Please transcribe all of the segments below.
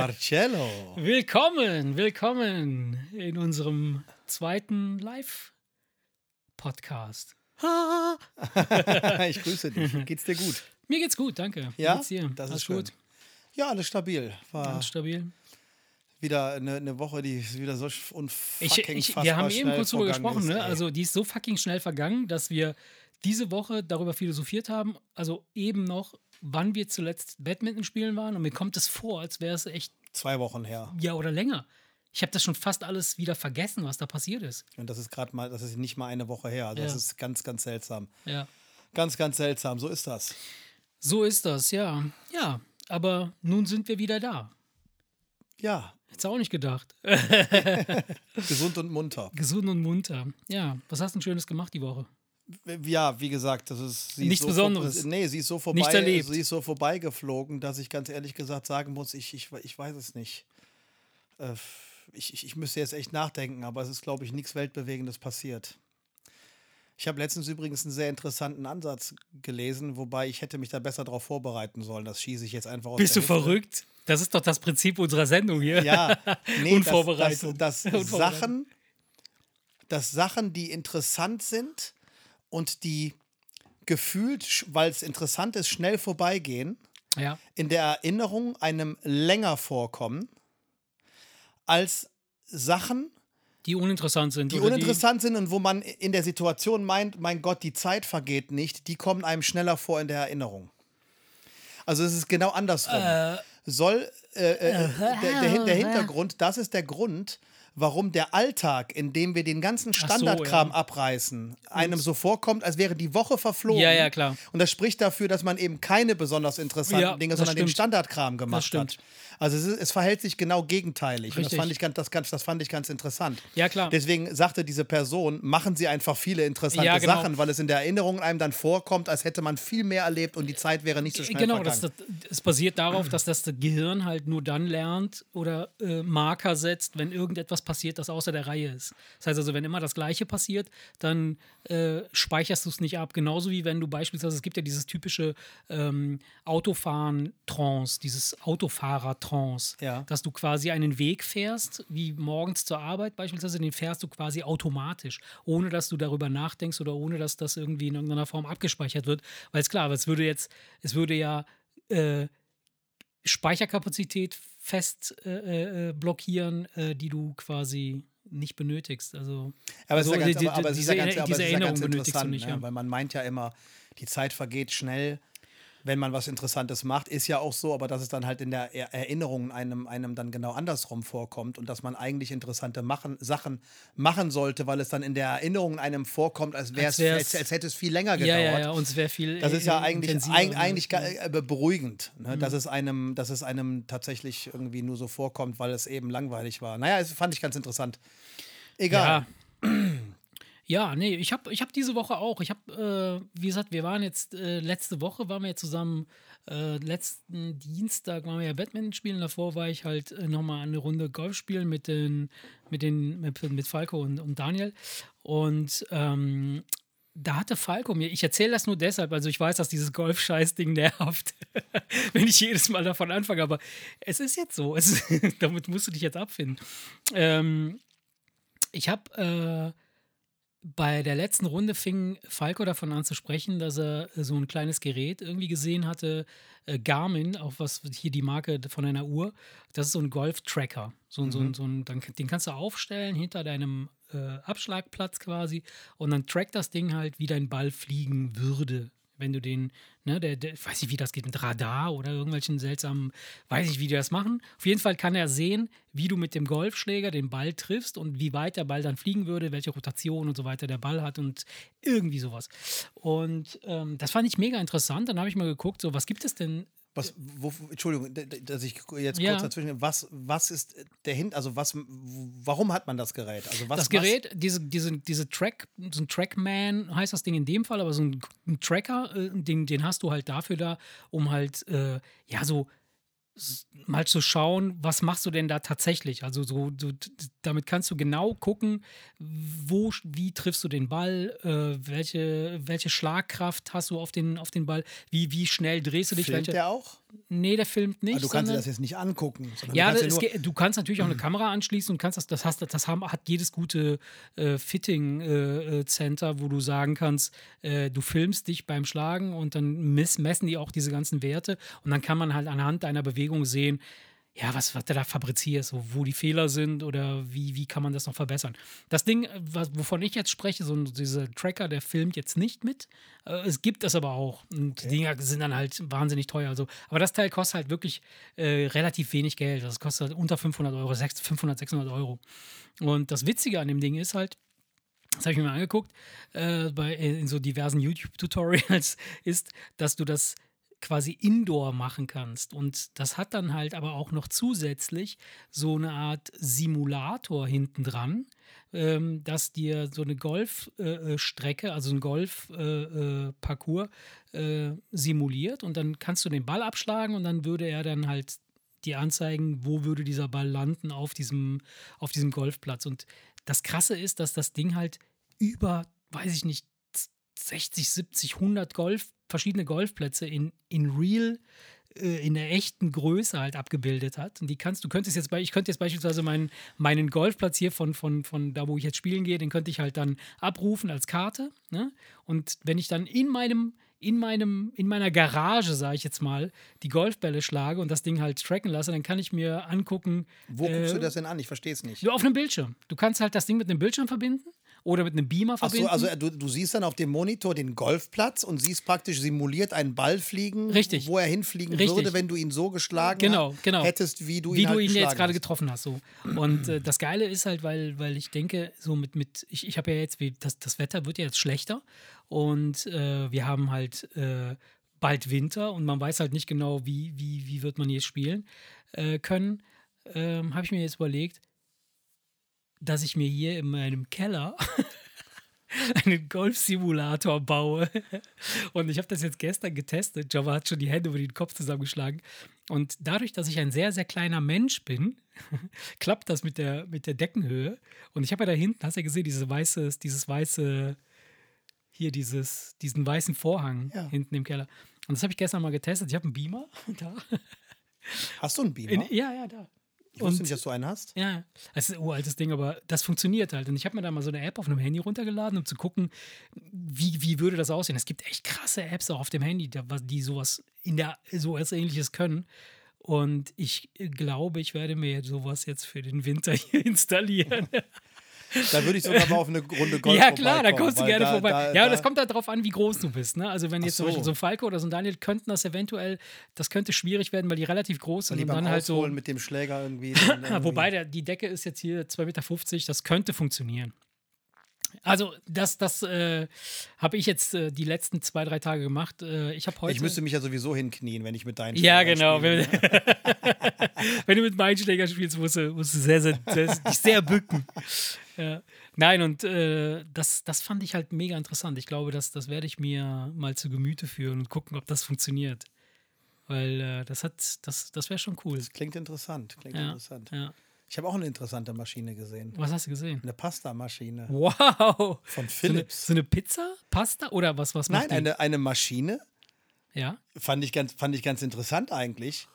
Marcello. Willkommen, willkommen in unserem zweiten Live-Podcast. ich grüße dich. Geht's dir gut? Mir geht's gut, danke. Wie Ja, geht's dir? das Alles ist schön. gut, Ja, alles stabil. War alles stabil. wieder eine, eine Woche, die ist wieder so Ich, unfucking ich, wir haben eben kurz drüber gesprochen, ist, ne? Also die ist so fucking schnell vergangen, dass wir diese Woche darüber philosophiert haben, also eben noch, wann wir zuletzt Badminton spielen waren und mir kommt es vor, als wäre es echt Zwei Wochen her. ja oder länger. Ich habe das schon fast alles wieder vergessen, was da passiert ist. Und das ist gerade mal, das ist nicht mal eine Woche her. Also das Ja. ist ganz, ganz seltsam. Ja. Ganz, ganz seltsam. So ist das. So ist das, ja. Ja, aber nun sind wir wieder da. Ja, Hättest du auch nicht gedacht. gesund und munter. Gesund und munter. Ja, was hast du denn Schönes gemacht die Woche? Ja, wie gesagt, das ist sie Nichts ist so Besonderes. Vor, nee, sie ist so vorbei, erlebt. sie ist so vorbeigeflogen, dass ich ganz ehrlich gesagt sagen muss, ich, ich, ich weiß es nicht. Äh, ich, ich, ich müsste jetzt echt nachdenken, aber es ist, glaube ich, nichts Weltbewegendes passiert. Ich habe letztens übrigens einen sehr interessanten Ansatz gelesen, wobei ich hätte mich da besser darauf vorbereiten sollen. Das schieße ich jetzt einfach aus Bist du Hüfte. verrückt? Das ist doch das Prinzip unserer Sendung hier. Ja, nee, Unvorbereitung. Dass, dass, dass. Sachen, dass Sachen, die interessant sind und die gefühlt, weil es interessant ist, schnell vorbeigehen, Ja. in der Erinnerung einem länger vorkommen als Sachen, Die uninteressant sind. die uninteressant sind und wo man in der Situation meint, mein Gott, die Zeit vergeht nicht, die kommen einem schneller vor in der Erinnerung. Also es ist genau andersrum. Soll äh, äh, der, der, Hin- der Hintergrund, das ist der Grund, warum der Alltag, in dem wir den ganzen so, Standardkram ja. abreißen, einem so vorkommt, als wäre die Woche verflogen. Ja, ja, klar. Und das spricht dafür, dass man eben keine besonders interessanten Ja, Dinge, sondern den stimmt. Standardkram gemacht hat. Also es, ist, es verhält sich genau gegenteilig. Und das fand, ich ganz, das, ganz, das fand ich ganz interessant. Ja, klar. Deswegen sagte diese Person, machen Sie einfach viele interessante Ja, genau. Sachen, weil es in der Erinnerung einem dann vorkommt, als hätte man viel mehr erlebt und die Zeit wäre nicht so schnell Genau, das, das, es basiert darauf, dass das Gehirn halt nur dann lernt oder äh, Marker setzt, wenn irgendetwas passiert, das außer der Reihe ist. Das heißt also, wenn immer das Gleiche passiert, dann äh, speicherst du es nicht ab. Genauso wie wenn du beispielsweise, es gibt ja dieses typische ähm, Autofahren-Trance, dieses Autofahrer-Trance, Ja. dass du quasi einen Weg fährst, wie morgens zur Arbeit beispielsweise, den fährst du quasi automatisch, ohne dass du darüber nachdenkst oder ohne dass das irgendwie in irgendeiner Form abgespeichert wird. Weil es klar, aber es würde jetzt, es würde ja äh, Speicherkapazität fest äh, äh, blockieren, äh, die du quasi nicht benötigst. Also, Aber es ist ja ganz, die- aber, aber es ist diese, ja ganz, aber diese es ist ja Erinnerung ganz benötigst du interessant, nicht. ne? Ja. weil man meint ja immer, die Zeit vergeht schnell, wenn man was Interessantes macht, ist ja auch so, aber dass es dann halt in der Er- Erinnerung einem, einem dann genau andersrum vorkommt und dass man eigentlich interessante machen, Sachen machen sollte, weil es dann in der Erinnerung einem vorkommt, als, wär's, Als wär's- als, als hätte es viel länger Ja, gedauert. ja, ja, und es wäre viel. Das ist ja eigentlich, eig, eigentlich ga- äh, beruhigend, ne? dass, es einem, dass es einem tatsächlich irgendwie nur so vorkommt, weil es eben langweilig war. Naja, das fand ich ganz interessant. Egal. Ja. Ja, nee, ich habe ich hab diese Woche auch. Ich habe, äh, wie gesagt, wir waren jetzt, äh, letzte Woche waren wir zusammen, äh, letzten Dienstag waren wir ja Badminton spielen. Davor war ich halt äh, nochmal eine Runde Golf spielen mit den, mit den, mit, mit Falco und, und Daniel. Und ähm, da hatte Falco mir, ich erzähle das nur deshalb, also ich weiß, dass dieses Golf-Scheiß-Ding nervt, wenn ich jedes Mal davon anfange, aber es ist jetzt so, es, damit musst du dich jetzt abfinden. Ähm, ich habe äh, bei der letzten Runde fing Falco davon an zu sprechen, dass er so ein kleines Gerät irgendwie gesehen hatte, äh, Garmin, auch was hier die Marke von einer Uhr. Das ist so ein Golf-Tracker. So, ein so, ein so ein, dann, den kannst du aufstellen hinter deinem äh, Abschlagplatz quasi und dann trackt das Ding halt, wie dein Ball fliegen würde. Wenn du den, ne, der, der, weiß nicht, wie das geht, mit Radar oder irgendwelchen seltsamen, weiß ich, wie die das machen. Auf jeden Fall kann er sehen, wie du mit dem Golfschläger den Ball triffst und wie weit der Ball dann fliegen würde, welche Rotation und so weiter der Ball hat und irgendwie sowas. Und ähm, das fand ich mega interessant. Dann habe ich mal geguckt, so, was gibt es denn Was, wo, Entschuldigung, dass ich jetzt Ja. kurz dazwischen. Was, was ist der Hin? Also was? Warum hat man das Gerät? Also was? das Gerät, diese, diese, diese Track, so ein Trackman heißt das Ding in dem Fall, aber so ein, ein Tracker, äh, den, den hast du halt dafür da, um halt, äh, ja, so mal zu schauen, was machst du denn da tatsächlich? Also so, so damit kannst du genau gucken, wo, wie triffst du den Ball, äh, welche, welche Schlagkraft hast du auf den, auf den Ball, wie, wie schnell drehst du dich, filmt welche, der auch? Nee, der filmt nicht. Aber du kannst dir das jetzt nicht angucken. ja, du kannst ja du kannst natürlich auch eine Kamera anschließen und kannst das, das, hast, das haben, hat jedes gute äh, Fitting-Center, wo du sagen kannst, äh, du filmst dich beim Schlagen und dann messen die auch diese ganzen Werte und dann kann man halt anhand deiner Bewegung sehen, ja, was, was du da fabrizierst, so, wo die Fehler sind oder wie, wie kann man das noch verbessern. Das Ding, äh, was, wovon ich jetzt spreche, so dieser Tracker, der filmt jetzt nicht mit. Äh, es gibt es aber auch. Und die Dinger sind dann halt wahnsinnig teuer. Also. Aber das Teil kostet halt wirklich äh, relativ wenig Geld. Das kostet halt unter 500 Euro, 6, 500, 600 Euro. Und das Witzige an dem Ding ist halt, das habe ich mir mal angeguckt, äh, bei, in so diversen YouTube-Tutorials, ist, dass du das quasi indoor machen kannst. Und das hat dann halt aber auch noch zusätzlich so eine Art Simulator hinten dran, ähm, dass dir so eine Golfstrecke, äh, also ein Golfparcours äh, äh, simuliert und dann kannst du den Ball abschlagen und dann würde er dann halt dir anzeigen, wo würde dieser Ball landen auf diesem, auf diesem Golfplatz. Und das Krasse ist, dass das Ding halt über, weiß ich nicht, 60, 70, 100 Golf, verschiedene Golfplätze in, in real, äh, in der echten Größe halt abgebildet hat. Und die kannst, du könntest jetzt bei, ich könnte jetzt beispielsweise meinen, meinen Golfplatz hier von, von, von da, wo ich jetzt spielen gehe, den könnte ich halt dann abrufen als Karte. Ne? Und wenn ich dann in meinem in meinem in meiner Garage, sage ich jetzt mal, die Golfbälle schlage und das Ding halt tracken lasse, dann kann ich mir angucken, wo äh, guckst du das denn an? Ich verstehe es nicht. nur auf einem Bildschirm. Du kannst halt das Ding mit einem Bildschirm verbinden oder mit einem Beamer verbinden. so, also äh, du, du siehst dann auf dem Monitor den Golfplatz und siehst praktisch simuliert einen Ball fliegen, Richtig. wo er hinfliegen Richtig. würde, wenn du ihn so geschlagen Genau, genau. hättest, wie du wie ihn du halt ihn jetzt gerade getroffen hast. So. Und äh, das Geile ist halt, weil, weil ich denke, so mit, mit ich, ich habe ja jetzt, wie, das, das Wetter wird ja jetzt schlechter und äh, wir haben halt äh, bald Winter und man weiß halt nicht genau, wie, wie, wie wird man jetzt spielen äh, können. Ähm, habe ich mir jetzt überlegt, dass ich mir hier in meinem Keller einen Golfsimulator baue. Und ich habe das jetzt gestern getestet. Java hat schon die Hände über den Kopf zusammengeschlagen. Und dadurch, dass ich ein sehr, sehr kleiner Mensch bin, klappt das mit der, mit der Deckenhöhe. Und ich habe ja da hinten, hast du ja gesehen, diese weiße, dieses weiße, hier dieses, diesen weißen Vorhang Ja. hinten im Keller. Und das habe ich gestern mal getestet. Ich habe einen Beamer da. Hast du einen Beamer? In, ja, ja, da. Ich wusste und- nicht, dass du einen hast. Ja, es ist ein uraltes Ding, aber das funktioniert halt. Und ich habe mir da mal so eine App auf einem Handy runtergeladen, um zu gucken, wie, wie würde das aussehen. Es gibt echt krasse Apps auch auf dem Handy, die sowas in der so etwas ähnliches können. Und ich glaube, ich werde mir sowas jetzt für den Winter hier installieren. Da würde ich sogar mal auf eine Runde Golf ja, klar, da kommst du gerne da, vorbei. Da, ja, da, das kommt halt darauf an, wie groß du bist. Ne? Also, wenn jetzt zum so. Beispiel so ein Falco oder so ein Daniel könnten das eventuell, das könnte schwierig werden, weil die relativ groß sind und dann halt so. Mit dem Schläger irgendwie. irgendwie- wobei der, die Decke ist jetzt hier 2,50 Meter, das könnte funktionieren. Also, das, das äh, habe ich jetzt äh, die letzten zwei, drei Tage gemacht. Äh, ich habe heute. Ich müsste mich ja sowieso hinknien, wenn ich mit deinen ja, Schlägern genau. spiele, Wenn, ne? wenn du mit meinen Schlägern spielst, musst du, musst du sehr, sehr, sehr, dich sehr bücken. Ja. Nein, und äh, das, das fand ich halt mega interessant. Ich glaube, das, das werde ich mir mal zu Gemüte führen und gucken, ob das funktioniert. Weil äh, das hat, das, das wäre schon cool. Das klingt interessant. Klingt Ja, interessant. ja. Ich habe auch eine interessante Maschine gesehen. Was hast du gesehen? Eine Pasta-Maschine. Wow! Von So eine, Philips. so eine Pizza? Pasta? Oder was, was macht Nein, eine, eine Maschine. Ja? Fand ich, ganz, fand ich ganz interessant eigentlich.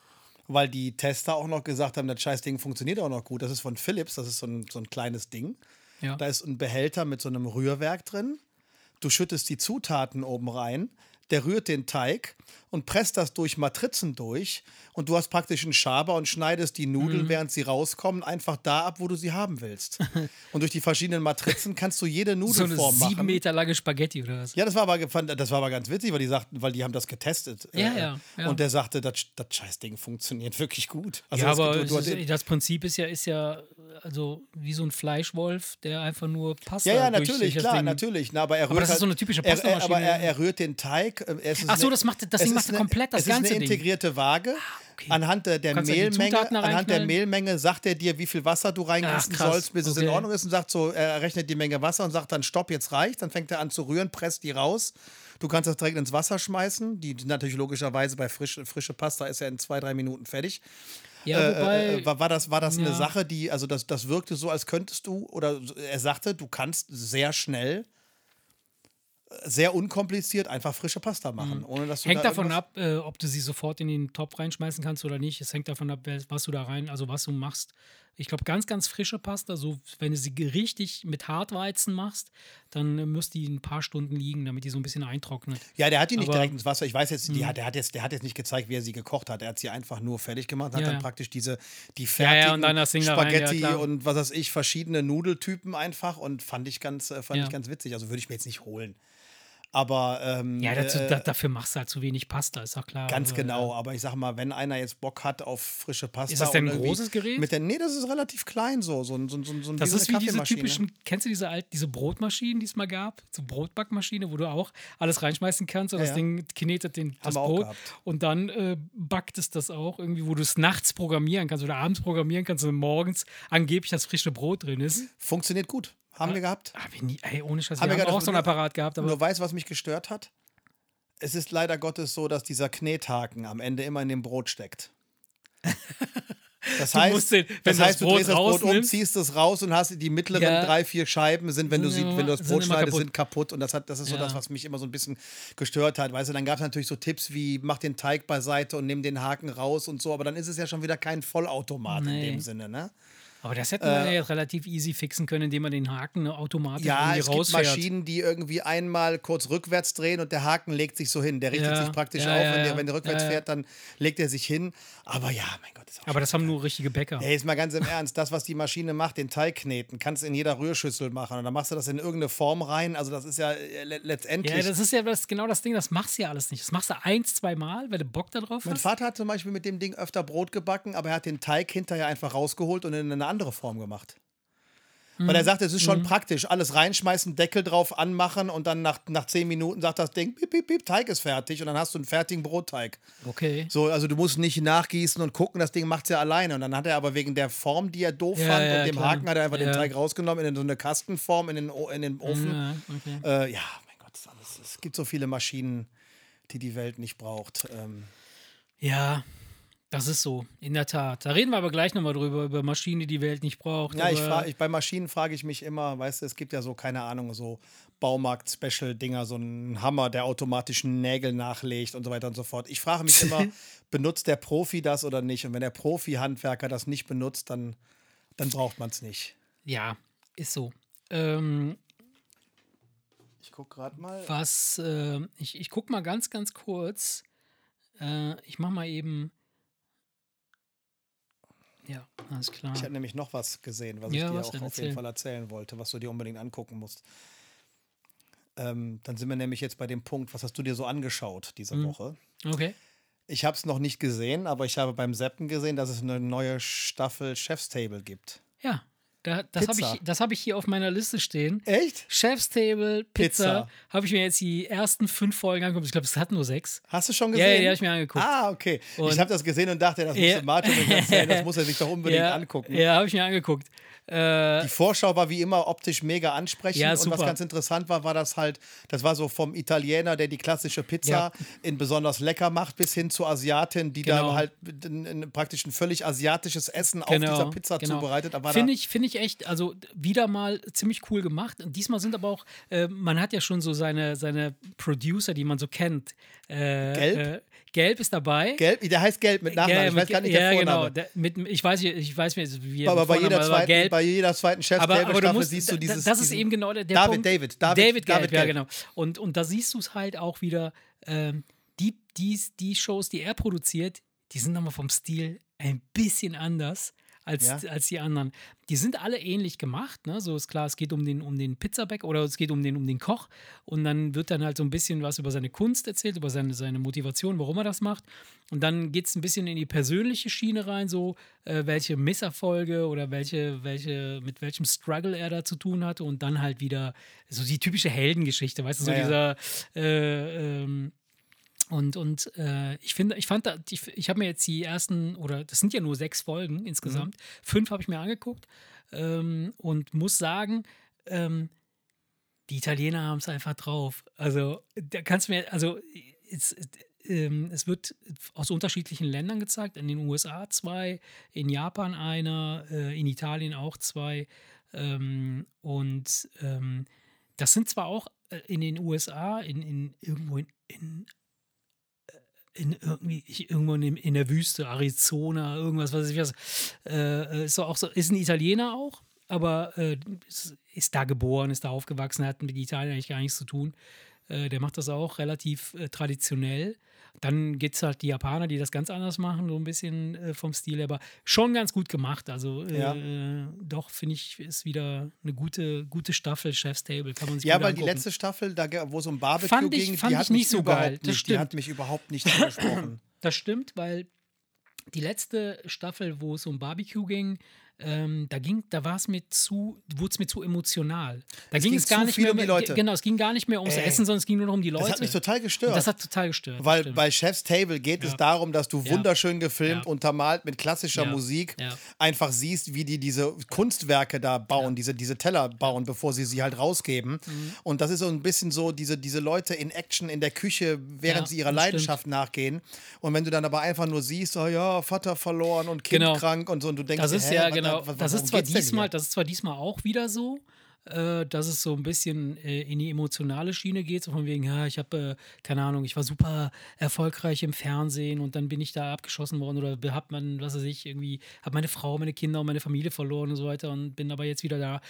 Weil die Tester auch noch gesagt haben, das Scheißding funktioniert auch noch gut. Das ist von Philips, das ist so ein, so ein kleines Ding. Ja. Da ist ein Behälter mit so einem Rührwerk drin. Du schüttest die Zutaten oben rein, der rührt den Teig und presst das durch Matrizen durch. Und du hast praktisch einen Schaber und schneidest die Mhm. Nudeln, während sie rauskommen, einfach da ab, wo du sie haben willst. und durch die verschiedenen Matrizen kannst du jede so eine Nudelform sieben machen. Meter lange Spaghetti oder was? Ja, das war, aber, das war aber ganz witzig, weil die sagten, weil die haben das getestet. Ja, Äh, ja, ja. Und der sagte, das, das Scheißding funktioniert wirklich gut. Also ja, das- aber du, du, ist, das Prinzip ist ja, ist ja also wie so ein Fleischwolf, der einfach nur Pasta ja, ja, natürlich, das klar, natürlich. Na, aber er rührt das ist halt, so eine typische er, er, Aber er, er rührt den Teig. Äh, es ist Ach so, eine- das macht- das es Ding ist macht eine- komplett das Es ganze ist eine Ding. Ah, integrierte Waage. okay. Anhand der, der Mehlmenge, anhand der? Mehlmenge sagt er dir, wie viel Wasser du reingießen sollst, bis es in Okay. Ordnung ist und sagt so, er rechnet die Menge Wasser und sagt dann Stopp, jetzt reicht. Dann fängt er an zu rühren, presst die raus. Du kannst das direkt ins Wasser schmeißen. Die natürlich logischerweise bei frische, frische Pasta ist ja in zwei, drei Minuten fertig. Ja, Äh, wobei, äh, war, war das, war das eine ja. Sache, die, also das, das wirkte so, als könntest du, oder er sagte, du kannst sehr schnell sehr unkompliziert einfach frische Pasta machen, ohne dass du Hängt da davon ab, äh, ob du sie sofort in den Topf reinschmeißen kannst oder nicht. Es hängt davon ab, was du da rein, also was du machst. Ich glaube, ganz, ganz frische Pasta, so wenn du sie richtig mit Hartweizen machst, dann äh, müsst die ein paar Stunden liegen, damit die so ein bisschen eintrocknet. Ja, der hat die nicht Aber- Mhm. direkt ins Wasser. Ich weiß jetzt, die hat, der, hat jetzt, der hat jetzt nicht gezeigt, wie er sie gekocht hat. Er hat sie einfach nur fertig gemacht und hat Ja, dann ja. praktisch diese, die fertigen ja, rein, Spaghetti klar. und was weiß ich, verschiedene Nudeltypen einfach und fand ich ganz, äh, fand ich ganz witzig. Also würde ich mir jetzt nicht holen. Aber ähm, Ja, dazu, äh, da, dafür machst du halt zu wenig Pasta, ist doch klar. Ganz Also, genau, aber ich sag mal, wenn einer jetzt Bock hat auf frische Pasta. Ist das denn ein großes Gerät? Mit der, nee, das ist relativ klein so. so, ein- so, so, so Das ist wie diese typischen, kennst du diese alt, diese Brotmaschinen, die es mal gab? So Brotbackmaschine, wo du auch alles reinschmeißen kannst und Ja, das ja. Ding knetet den, das Brot und dann äh, backt es das auch irgendwie, wo du es nachts programmieren kannst oder abends programmieren kannst und morgens angeblich das frische Brot drin ist. Funktioniert gut. Haben wir gehabt. Hab ich nie, ey, ohne Scheiß, Haben wir wir haben auch so einen Apparat gehabt, aber Nur weißt was mich gestört hat? Es ist leider Gottes so, dass dieser Knethaken am Ende immer in dem Brot steckt. Das heißt, den- wenn das heißt, du drehst das Brot um, ziehst es raus und hast die mittleren Ja. drei, vier Scheiben sind, wenn du, sie, wenn du das Brot schneidest, kaputt. sind kaputt. Und das, hat, das ist so Ja. das, was mich immer so ein bisschen gestört hat. Weißt du, dann gab es natürlich so Tipps wie, mach den Teig beiseite und nimm den Haken raus und so. Aber dann ist es ja schon wieder kein Vollautomat in Nee. dem Sinne, ne? Aber das hätte man ja jetzt relativ easy fixen können, indem man den Haken automatisch Äh. Ja, irgendwie es gibt rausfährt. Maschinen, die irgendwie einmal kurz rückwärts drehen und der Haken legt sich so hin. Der richtet Ja, sich praktisch ja, auf. ja, wenn, der, ja. wenn der rückwärts Ja, ja. fährt, dann legt er sich hin. Aber ja, mein Gott, ist auch Aber das haben nur richtige Bäcker. Ey, jetzt mal ganz im Ernst, das, was die Maschine macht, den Teig kneten, kannst du in jeder Rührschüssel machen. Und dann machst du das in irgendeine Form rein. Also das ist ja äh, le letztendlich. Ja, das ist ja das, genau das Ding, das machst du ja alles nicht. Das machst du eins, zwei Mal, weil du Bock da drauf mein hast. Vater hat zum Beispiel mit dem Ding öfter Brot gebacken, aber er hat den Teig hinterher einfach rausgeholt und in eine andere Form gemacht. Mhm. Weil er sagt, es ist schon praktisch. Alles reinschmeißen, Deckel drauf anmachen und dann nach, nach zehn Minuten sagt das Ding, piep, piep, piep, Teig ist fertig und dann hast du einen fertigen Brotteig. Okay. So, also du musst nicht nachgießen und gucken, das Ding macht es ja alleine. Und dann hat er aber wegen der Form, die er doof Ja, fand ja, und dem klar. Haken hat er einfach den Ja. Teig rausgenommen in so eine Kastenform in den, in den Ofen. Ja, okay. Äh, ja, mein Gott, alles, es gibt so viele Maschinen, die die Welt nicht braucht. Ähm, ja, das ist so, in der Tat. Da reden wir aber gleich nochmal drüber, über Maschinen, die die Welt nicht braucht. ja, ich frage, ich, bei Maschinen frage ich mich immer, weißt du, es gibt ja so, keine Ahnung, so Baumarkt-Special-Dinger, so einen Hammer, der automatisch Nägel nachlegt und so weiter und so fort. Ich frage mich immer, benutzt der Profi das oder nicht? Und wenn der Profi-Handwerker das nicht benutzt, dann, dann braucht man es nicht. Ja, ist so. Ähm, Ich gucke gerade mal. was, äh, ich, ich guck mal ganz, ganz kurz. Äh, ich mach mal eben. Ja, alles klar. Ich habe nämlich noch was gesehen, was Ja, ich dir was auch auf jeden Erzähl. Fall erzählen wollte, was du dir unbedingt angucken musst. Ähm, dann sind wir nämlich jetzt bei dem Punkt, was hast du dir so angeschaut diese Mhm. Woche? Okay. Ich habe es noch nicht gesehen, aber ich habe beim Seppen gesehen, dass es eine neue Staffel Chef's Table gibt. Ja, da, das habe ich, das hab ich hier auf meiner Liste stehen. Echt? Chef's Table, Pizza. Pizza. Habe ich mir jetzt die ersten fünf Folgen angeguckt. Ich glaube, es hat nur sechs. Hast du schon Ja, gesehen? ja, die habe ich mir angeguckt. Ah, okay. Und- ich habe das gesehen und dachte, das Ja. muss Martin mir erzählen, das muss er sich doch unbedingt ja, angucken. Ja, habe ich mir angeguckt. Äh, Die Vorschau war wie immer optisch mega ansprechend. Ja, und was ganz interessant war, war das halt, das war so vom Italiener, der die klassische Pizza Ja. in besonders lecker macht, bis hin zu Asiatin, die Genau. da halt ein, ein, praktisch ein völlig asiatisches Essen auf genau, dieser Pizza genau. zubereitet. Finde ich, finde ich echt, also wieder mal ziemlich cool gemacht. Und diesmal sind aber auch, äh, man hat ja schon so seine, seine Producer, die man so kennt. Äh, Gelb? Äh, Gelb ist dabei. Gelb, der heißt Gelb mit Nachnamen. Ja, ich weiß gar nicht ja, der genau. Vorname. Der, mit, ich weiß, ich weiß mir, wie er aber bei jeder, zweiten, gelb. bei jeder zweiten chef aber, aber du musst, siehst du dieses. das ist eben genau der, der David, Punkt. David, David, David, Gelb, David ja Gelb. genau. Und, und da siehst du es halt auch wieder, ähm, die, die, die Shows, die er produziert, die sind nochmal vom Stil ein bisschen anders als, Ja. als die anderen. Die sind alle ähnlich gemacht, ne? So ist klar, es geht um den, um den Pizzabäcker oder es geht um den, um den Koch und dann wird dann halt so ein bisschen was über seine Kunst erzählt, über seine, seine Motivation, warum er das macht. Und dann geht es ein bisschen in die persönliche Schiene rein, so äh, welche Misserfolge oder welche, welche, mit welchem Struggle er da zu tun hatte und dann halt wieder so die typische Heldengeschichte, weißt du, so Ja, ja. dieser äh, ähm, und, und äh, ich finde, ich fand da, ich, ich habe mir jetzt die ersten, oder das sind ja nur sechs Folgen insgesamt, fünf habe ich mir angeguckt ähm, und muss sagen, ähm, die Italiener haben es einfach drauf. Also, da kannst du mir, also, es, ähm, es wird aus unterschiedlichen Ländern gezeigt. In den USA zwei, in Japan einer, äh, in Italien auch zwei. Ähm, und ähm, das sind zwar auch äh, in den USA, in, in irgendwo in, in in irgendwie irgendwo in, in, der Wüste, Arizona, irgendwas, was ich weiß. Äh, ist auch so, ist ein Italiener auch, aber äh, ist, ist, da geboren, ist da aufgewachsen, hat mit Italien eigentlich gar nichts zu tun. Äh, der macht das auch relativ äh, traditionell. Dann gibt es halt die Japaner, die das ganz anders machen, so ein bisschen äh, vom Stil her, aber schon ganz gut gemacht. Also äh, ja. doch, finde ich, ist wieder eine gute, gute Staffel, Chef's Table. Kann man sich ja, weil angucken. die letzte Staffel, da, wo es um Barbecue fand ich, ging, fand die hat ich nicht so geil. Nicht, die hat mich überhaupt nicht angesprochen. das stimmt, weil die letzte Staffel, wo es um Barbecue ging, ähm, da ging, da war es mir zu, wurde es mir zu emotional. Da es ging es gar nicht mehr um die Leute. Genau, es ging gar nicht mehr ums Ey, Essen, sondern es ging nur noch um die Leute. Das hat mich total gestört. Das hat total gestört. Weil bei Chef's Table geht ja. es darum, dass du wunderschön gefilmt, ja. untermalt mit klassischer ja. Musik einfach siehst, wie die diese Kunstwerke da bauen, diese, diese Teller bauen, bevor sie sie halt rausgeben. Mhm. Und das ist so ein bisschen so, diese, diese Leute in Action in der Küche, während sie ihrer Leidenschaft stimmt. nachgehen. Und wenn du dann aber einfach nur siehst, oh ja, Vater verloren und Kind genau. krank und so, und du denkst, das ist ja was, genau, was, das ist zwar diesmal, das ist zwar diesmal auch wieder so, äh, dass es so ein bisschen äh, in die emotionale Schiene geht, so von wegen, ja, ich habe, äh, keine Ahnung, ich war super erfolgreich im Fernsehen und dann bin ich da abgeschossen worden oder hab man, was weiß ich, irgendwie, habe meine Frau, meine Kinder und meine Familie verloren und so weiter und bin aber jetzt wieder da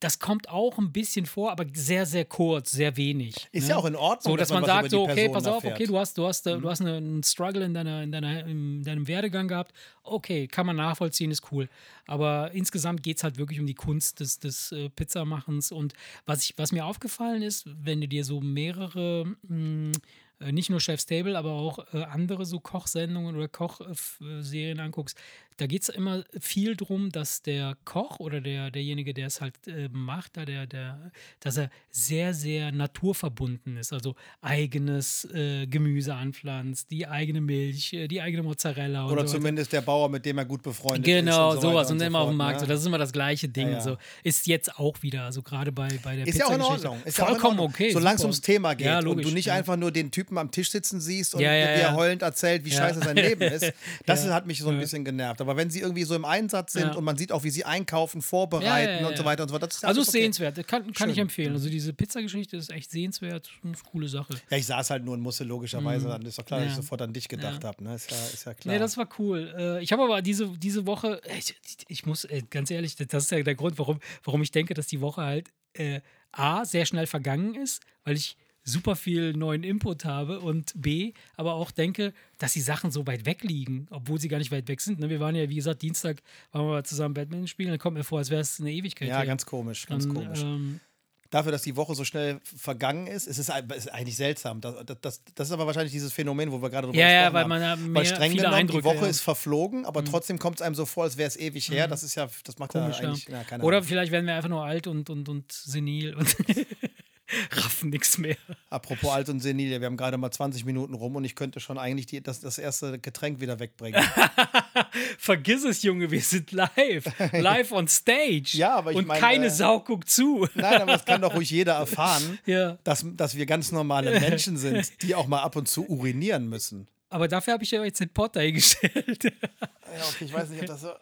das kommt auch ein bisschen vor, aber sehr, sehr kurz, sehr wenig. Ist ne? ja auch in Ordnung. So, dass, dass man, sagt, so, okay, pass auf, erfährt. okay, du hast, du hast, mhm. du hast einen Struggle in, deiner, in, deiner, in deinem Werdegang gehabt. Okay, kann man nachvollziehen, ist cool. Aber insgesamt geht es halt wirklich um die Kunst des, des äh, Pizzamachens. Und was, ich, was mir aufgefallen ist, wenn du dir so mehrere mh, hm, äh, nicht nur Chef's Table, aber auch äh, andere so Kochsendungen oder Kochserien anguckst, da geht es immer viel darum, dass der Koch oder der, derjenige, der es halt äh, macht, da der, der, dass er sehr, sehr naturverbunden ist. Also eigenes äh, Gemüse anpflanzt, die eigene Milch, äh, die eigene Mozzarella. Oder so zumindest der Bauer, mit dem er gut befreundet genau, ist. Genau, so sowas. Und, so immer auf dem Markt. Ne? So, das ist immer das gleiche Ding. Ja, ja. So. Ist jetzt auch wieder, also gerade bei, bei der Ist ja auch in Ordnung. Ist ja Vollkommen Ordnung. okay. Solange es ums Thema geht Ja, und logisch, du nicht ja. einfach nur den Typen am Tisch sitzen siehst und Ja, ja, dir ja. heulend erzählt, wie Ja. scheiße sein Leben ist. Das Ja. hat mich so ein Ja. bisschen genervt. Aber wenn sie irgendwie so im Einsatz sind Ja. und man sieht auch, wie sie einkaufen, vorbereiten Ja, und so weiter und so fort, das ist Also okay. sehenswert, Das kann, kann ich empfehlen. Also diese Pizzageschichte ist echt sehenswert, eine coole Sache. Ja, ich saß halt nur und musste logischerweise, dann ist doch klar, dass ich Mhm. Sofort an dich gedacht habe. Ne? Ist, ja, ist ja klar. Nee, das war cool. Äh, Ich habe aber diese, diese Woche, ich, ich muss äh, ganz ehrlich, das ist ja der Grund, warum, warum ich denke, dass die Woche halt äh, A, sehr schnell vergangen ist, weil ich super viel neuen Input habe und B, aber auch denke, dass die Sachen so weit weg liegen, obwohl sie gar nicht weit weg sind. Ne? Wir waren ja, wie gesagt, Dienstag waren wir zusammen Badminton spielen, dann kommt mir vor, als wäre es eine Ewigkeit. ja, her. ganz komisch, ganz Dann, komisch. Ähm, Dafür, dass die Woche so schnell vergangen ist, es ist, ist eigentlich seltsam. Das, das, das ist aber wahrscheinlich dieses Phänomen, wo wir gerade drüber Ja, ja, gesprochen weil haben. man ja Weil streng genommen, Eindrücke, die Woche ja. Mhm. ist verflogen, aber trotzdem kommt es einem so vor, als wäre es ewig her. Das ist ja, das macht Komisch, ja eigentlich, ja. keine Oder Ahnung. vielleicht werden wir einfach nur alt und, und, und senil und raffen nichts mehr. Apropos alt und senil, wir haben gerade mal 20 Minuten rum und ich könnte schon eigentlich die, das, das erste Getränk wieder wegbringen. Vergiss es, Junge, wir sind live. Live on stage. Ja, aber ich Und meine, keine äh, Sau guckt zu. Nein, aber es kann doch ruhig jeder erfahren, Ja. dass, dass wir ganz normale Menschen sind, die auch mal ab und zu urinieren müssen. Aber dafür habe ich ja jetzt den Potter eingestellt. Ja, okay, ich weiß nicht, ob das so.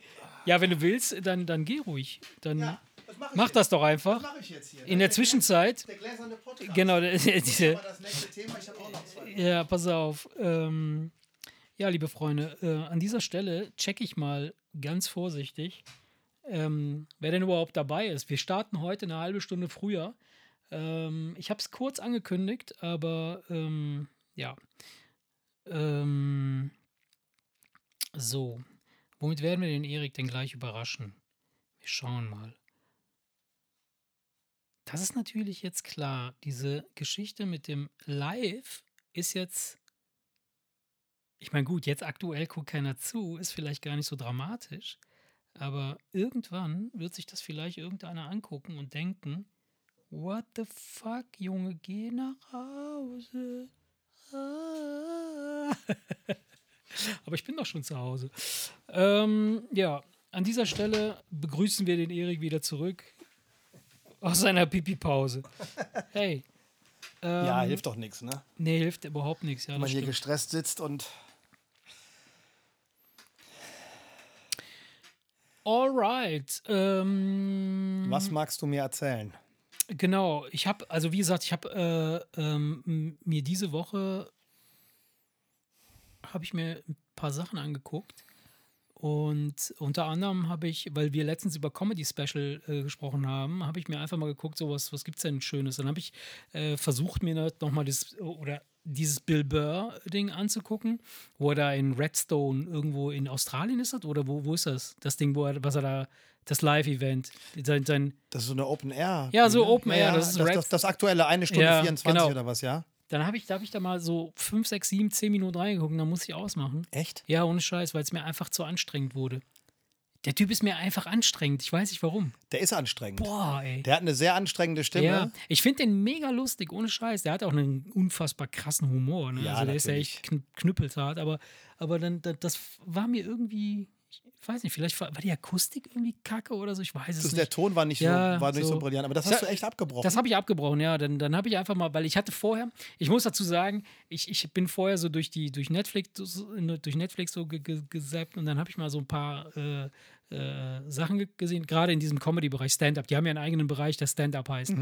ja, wenn du willst, dann, dann geh ruhig. Dann das mach mach das doch einfach. mache ich jetzt hier. In der Zwischenzeit, Der gläserne Podcast. genau, diese, Aber das nächste Thema, ich habe auch noch zwei. Ja, pass auf. Ähm, ja, liebe Freunde, äh, an dieser Stelle checke ich mal ganz vorsichtig, ähm, wer denn überhaupt dabei ist. Wir starten heute eine halbe Stunde früher. Ähm, ich habe es kurz angekündigt, aber ähm, ja. Ähm, so, womit werden wir den Erik denn gleich überraschen? Wir schauen mal. Das ist natürlich jetzt klar. Diese Geschichte mit dem Live ist jetzt. Ich meine, gut, jetzt aktuell guckt keiner zu, ist vielleicht gar nicht so dramatisch. Aber irgendwann wird sich das vielleicht irgendeiner angucken und denken: What the fuck, Junge, geh nach Hause. Ah. Aber ich bin doch schon zu Hause. Ähm, ja, an dieser Stelle begrüßen wir den Erik wieder zurück aus seiner Pipi-Pause. Hey. Ähm, Ja, hilft doch nichts, ne? Nee, hilft überhaupt nichts. Ja, Wenn man das hier stimmt. gestresst sitzt und. Alright. Ähm, Was magst du mir erzählen? Genau, ich habe, also wie gesagt, ich habe äh, ähm, mir diese Woche habe ich mir ein paar Sachen angeguckt. Und unter anderem habe ich, weil wir letztens über Comedy Special äh, gesprochen haben, habe ich mir einfach mal geguckt, so was, was gibt es denn Schönes. Dann habe ich äh, versucht, mir nochmal das, oder dieses Bill Burr-Ding anzugucken, wo er da in Redstone irgendwo in Australien ist, das, oder wo, wo ist das? Das Ding, wo er, was er da, das Live-Event, sein, sein. Das ist so eine Open Air. Ja, so? Open Air. Ja, das, ist das, das, das aktuelle, eine Stunde Ja, 24 genau. oder was, ja? Dann habe ich, da hab ich da mal so 5, 6, 7, 10 Minuten reingeguckt und dann muss ich ausmachen. Echt? Ja, ohne Scheiß, weil es mir einfach zu anstrengend wurde. Der Typ ist mir einfach anstrengend. Ich weiß nicht warum. Der ist anstrengend. Boah, ey. Der hat eine sehr anstrengende Stimme. Ja, ich finde den mega lustig, ohne Scheiß. Der hat auch einen unfassbar krassen Humor. Ne? Ja, also der ist ja natürlich. echt kn knüppelzart, aber, aber dann, da- das war mir irgendwie, ich weiß nicht, vielleicht war, war die Akustik irgendwie kacke oder so, ich weiß es Das, nicht. der Ton war nicht, Ja, so, war nicht so. so. brillant, aber das hast du echt abgebrochen. Das habe ich abgebrochen, ja. Dann, dann habe ich einfach mal, weil ich hatte vorher, ich muss dazu sagen, ich, ich bin vorher so durch die durch Netflix so- durch Netflix so ge- und dann habe ich mal so ein paar äh, äh, Sachen ge- gesehen, gerade in diesem Comedy-Bereich Stand-up. Die haben ja einen eigenen Bereich, der Stand-up heißt.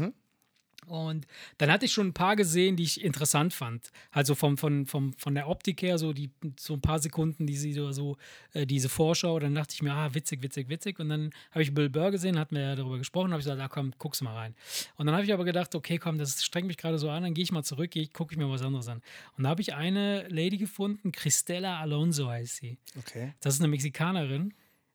Und dann hatte ich schon ein paar gesehen, die ich interessant fand. Also vom, von, vom, von der Optik her, so, die, so ein paar Sekunden, die sie so, äh, diese Vorschau, dann dachte ich mir, ah, witzig, witzig, witzig. Und dann habe ich Bill Burr gesehen, wir ja darüber gesprochen, habe ich gesagt, ah, komm, guck's mal rein. Und dann habe ich aber gedacht, okay, komm, das strengt mich gerade so an, dann gehe ich mal zurück, gucke ich mir was anderes an. Und da habe ich eine Lady gefunden, Cristela Alonso heißt sie. okay. Das ist eine Mexikanerin,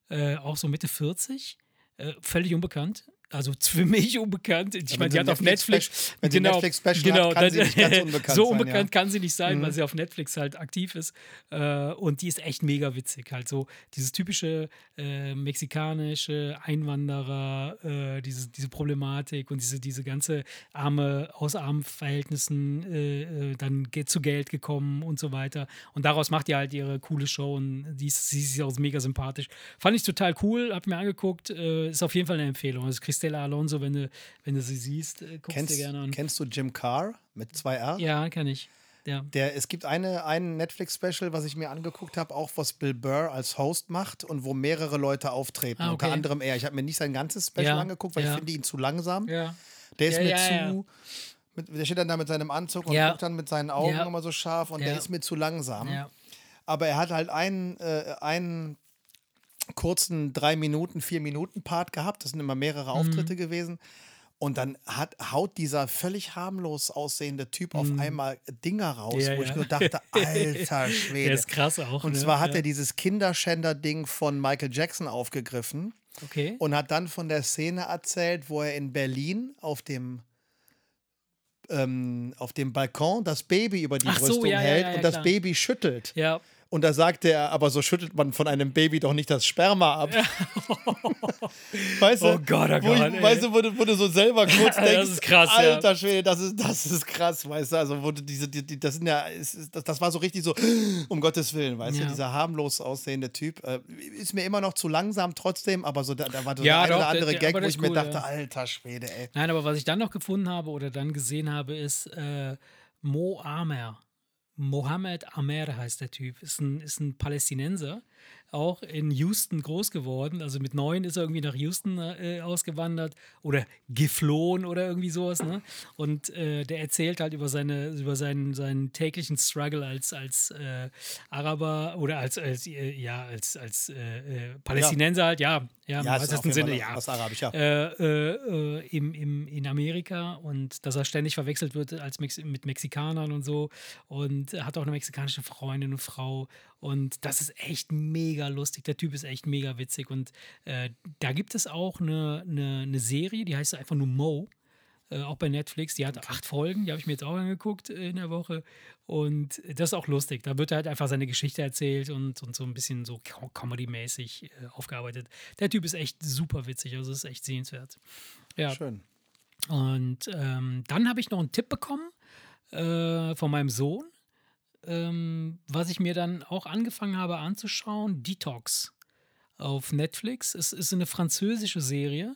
äh, auch so Mitte 40, äh, völlig unbekannt. Also für mich unbekannt. Ich Ja, meine, die hat auf Netflix- Netflix. wenn sie Netflix-Special hat, kann sie nicht ganz unbekannt so sein, unbekannt ja. kann sie nicht sein, Mhm. weil sie auf Netflix halt aktiv ist. Äh, und die ist echt mega witzig. Halt so dieses typische äh, mexikanische Einwanderer, äh, diese, diese Problematik und diese, diese ganze arme, aus armen Verhältnissen äh, äh, dann zu Geld gekommen und so weiter. Und daraus macht die halt ihre coole Show und die ist, sie ist auch mega sympathisch. Fand ich total cool, hab mir angeguckt. Äh, ist auf jeden Fall eine Empfehlung. Das ist Cristela Alonso, wenn du, wenn du sie siehst, äh, guckst Kennst, dir gerne an. kennst du Jim Carr mit zwei R? Ja, kann ich. Ja. Der, es gibt eine, ein Netflix-Special, was ich mir angeguckt habe, auch was Bill Burr als Host macht und wo mehrere Leute auftreten. Ah, okay. Unter anderem er. Ich habe mir nicht sein ganzes Special Ja, angeguckt, weil ja. ich finde ihn zu langsam. Der ist mir zu. Mit, der steht dann da mit seinem Anzug und guckt dann mit seinen Augen immer so scharf und der ist mir zu langsam. Aber er hat halt einen, äh, einen kurzen drei Minuten, vier Minuten Part gehabt. Das sind immer mehrere Mhm. Auftritte gewesen. Und dann hat, haut dieser völlig harmlos aussehende Typ auf einmal Dinger raus, Mhm. Ja, wo ich ja. nur dachte, alter Schwede. Der ist krass auch. Und ne? zwar hat ja. er dieses Kinderschänder-Ding von Michael Jackson aufgegriffen Okay. und hat dann von der Szene erzählt, wo er in Berlin auf dem ähm, auf dem Balkon das Baby über die Ach so, Brüstung ja, hält und das. Baby schüttelt. Ja. Und da sagte er, aber so schüttelt man von einem Baby doch nicht das Sperma ab. weißt du? Oh Gott, oh wo Gott, ich, ey. Weißt du, wo du, wo du so selber kurz Das denkst, ist krass, ja. alter Schwede, das ist, das ist krass, weißt du? Also, wo du diese, die, die, das sind ja, ist, das, das war so richtig so, um Gottes Willen, weißt Ja. du, dieser harmlos aussehende Typ. Äh, ist mir immer noch zu langsam trotzdem, aber so, da, da war so Ja, der ein doch, oder andere der- Gag, wo ich ist mir cool, dachte, ja. alter Schwede, ey. Nein, aber was ich dann noch gefunden habe oder dann gesehen habe, ist äh, Mo Amer. Mohammed Amer heißt der Typ. Ist ein, ist ein Palästinenser, auch in Houston groß geworden. Also mit neun ist er irgendwie nach Houston äh, ausgewandert oder geflohen oder irgendwie sowas. Ne? Und äh, der erzählt halt über, seine, über seinen, seinen täglichen Struggle als, als äh, Araber oder als, als, äh, ja, als, als äh, äh, Palästinenser halt, ja. Ja, im Ja, auf weitesten Sinne, ja was Arabisch, ja. äh, äh, im, im, in Amerika und dass er ständig verwechselt wird als Mex mit Mexikanern und so und hat auch eine mexikanische Freundin und Frau und das ist echt mega lustig. Der Typ ist echt mega witzig und äh, da gibt es auch eine, eine, eine Serie, die heißt einfach nur Mo. Äh, auch bei Netflix, die hat acht Folgen, die habe ich mir jetzt auch angeguckt äh, in der Woche. Und das ist auch lustig. Da wird halt einfach seine Geschichte erzählt und, und so ein bisschen so co- comedy-mäßig äh, aufgearbeitet. Der Typ ist echt super witzig, also ist echt sehenswert. Ja, Schön. und ähm, dann habe ich noch einen Tipp bekommen äh, von meinem Sohn, ähm, was ich mir dann auch angefangen habe anzuschauen: Detox auf Netflix. Es ist eine französische Serie.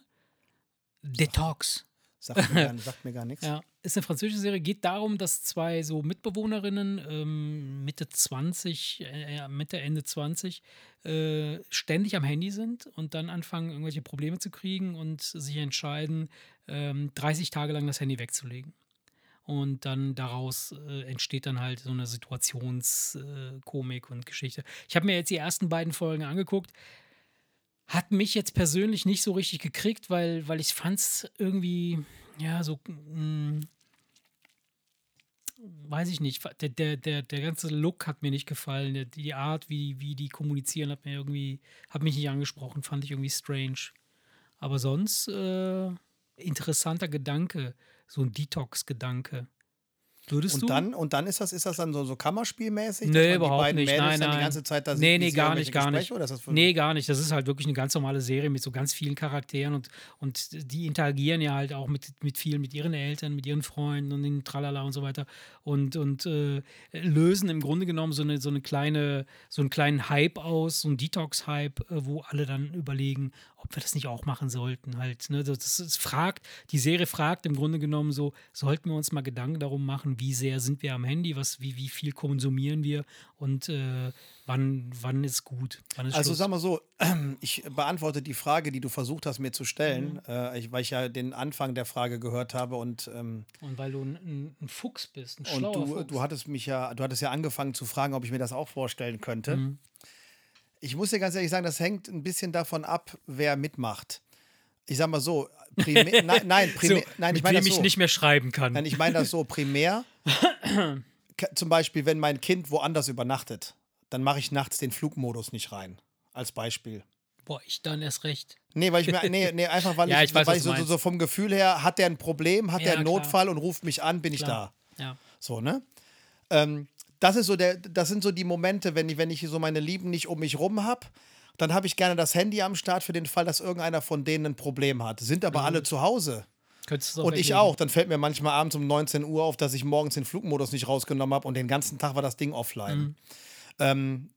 Detox. Sagt mir gar, sagt mir gar nichts. Ja, ist eine französische Serie. Geht darum, dass zwei so Mitbewohnerinnen ähm, Mitte 20, äh, Mitte, Ende 20 äh, ständig am Handy sind und dann anfangen, irgendwelche Probleme zu kriegen und sich entscheiden, ähm, 30 Tage lang das Handy wegzulegen. Und dann daraus äh, entsteht dann halt so eine Situationskomik und Geschichte. Ich habe mir jetzt die ersten beiden Folgen angeguckt. Hat mich jetzt persönlich nicht so richtig gekriegt, weil, weil ich fand es irgendwie, ja, so, mh, weiß ich nicht, der, der, der, der ganze Look hat mir nicht gefallen, der, die Art, wie, wie die kommunizieren, hat mir irgendwie, hat mich nicht angesprochen, fand ich irgendwie strange. Aber sonst, äh, interessanter Gedanke, so ein Detox-Gedanke. Würdest und du? dann, und dann ist das, ist das dann so, so Kammerspielmäßig? Nee, dass überhaupt nicht. Mädels Nein, dann nein. die ganze Zeit da Nee, nee, gar nicht, gar Gespräche, nicht. Nee, gar nicht. Das ist halt wirklich eine ganz normale Serie mit so ganz vielen Charakteren und, und die interagieren ja halt auch mit, mit vielen, mit ihren Eltern, mit ihren Freunden und den Tralala und so weiter und, und äh, lösen im Grunde genommen so eine, so eine kleine, so einen kleinen Hype aus, so einen Detox-Hype, äh, wo alle dann überlegen, ob wir das nicht auch machen sollten halt. Ne? Das, das, fragt, die Serie fragt im Grunde genommen so, sollten wir uns mal Gedanken darum machen, wie sehr sind wir am Handy, was, wie, wie viel konsumieren wir und äh, wann, wann ist gut, wann ist Also Schluss. sag mal so, ich beantworte die Frage, die du versucht hast, mir zu Mhm. stellen, äh, ich, weil ich ja den Anfang der Frage gehört habe und, ähm, Und weil du ein, ein, Fuchs bist, ein und schlauer du, Fuchs. du hattest mich ja, du hattest ja angefangen zu fragen, ob ich mir das auch vorstellen könnte. Mhm. Ich muss dir ganz ehrlich sagen, das hängt ein bisschen davon ab, wer mitmacht. Ich sag mal so, primär, nein, nein, primär, so, nein, ich meine das ich so. nicht mehr schreiben kann. Nein, ich meine das so primär. Zum Beispiel, wenn mein Kind woanders übernachtet, dann mache ich nachts den Flugmodus nicht rein. Als Beispiel. Boah, ich dann erst recht. Nee, weil ich mir, nee, nee, einfach weil Ja, ich, ich weiß, weil ich so, so, so vom Gefühl her, hat der ein Problem, hat Ja, der einen klar. Notfall und ruft mich an, bin ich Klar. da. Ja. So, ne? Ähm, das ist so der, das sind so die Momente, wenn ich, wenn ich so meine Lieben nicht um mich rum habe, dann habe ich gerne das Handy am Start für den Fall, dass irgendeiner von denen ein Problem hat. Sind aber alle zu Hause. Könntest du Und ich weglegen. auch. Dann fällt mir manchmal abends um 19 Uhr auf, dass ich morgens den Flugmodus nicht rausgenommen habe und den ganzen Tag war das Ding offline. Ähm,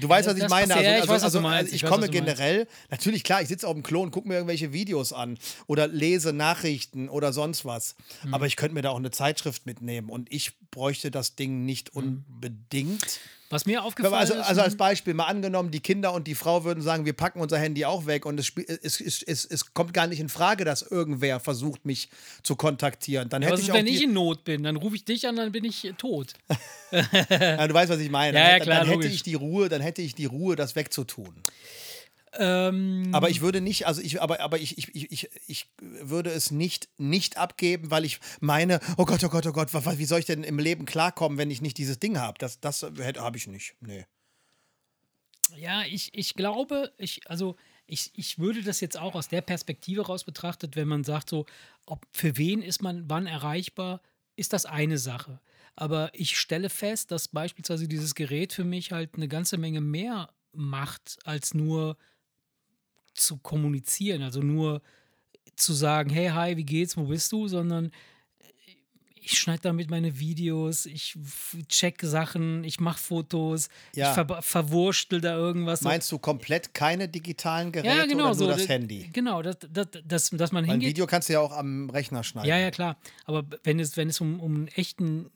du weißt, was ich Mhm. das meine. passiert- ja, ich Also, weiß, also, also, ich, Ich weiß, komme generell, natürlich klar, ich sitze auf dem Klo und gucke mir irgendwelche Videos an oder lese Nachrichten oder sonst was. Mhm. Aber ich könnte mir da auch eine Zeitschrift mitnehmen und ich bräuchte das Ding nicht Mhm. unbedingt. Was mir aufgefallen Also, ist. also als Beispiel mal angenommen, die Kinder und die Frau würden sagen, wir packen unser Handy auch weg und es, es, es, es, kommt gar nicht in Frage, dass irgendwer versucht, mich zu kontaktieren. Dann hätte was ich ist, auch wenn ich in Not bin? Dann rufe ich dich an, dann bin ich äh, tot. ja, du weißt, was ich meine. Ja, ja, dann, klar, dann hätte logisch. ich die Ruhe, dann hätte ich die Ruhe, das wegzutun. Ähm, Aber ich würde nicht, also ich, aber, aber ich, ich, ich, ich, ich würde es nicht, nicht abgeben, weil ich meine, oh Gott, oh Gott, oh Gott, wie soll ich denn im Leben klarkommen, wenn ich nicht dieses Ding habe? Das, das habe ich nicht. Nee. Ja, ich, ich glaube, ich, also ich, ich würde das jetzt auch aus der Perspektive raus betrachtet, wenn man sagt, so, ob für wen ist man wann erreichbar, ist das eine Sache. Aber ich stelle fest, dass beispielsweise dieses Gerät für mich halt eine ganze Menge mehr macht, als nur zu kommunizieren, also nur zu sagen, hey, hi, wie geht's, wo bist du, sondern ich schneide damit meine Videos, ich check Sachen, ich mache Fotos, Ja. ich ver verwurschtel da irgendwas. so. Meinst du komplett keine digitalen Geräte ja, genau oder so. nur das d- Handy? Genau, das, das, das, dass man Ein hingeht. Video kannst du ja auch am Rechner schneiden. Ja, ja, klar. Aber wenn es, wenn es um, um einen echten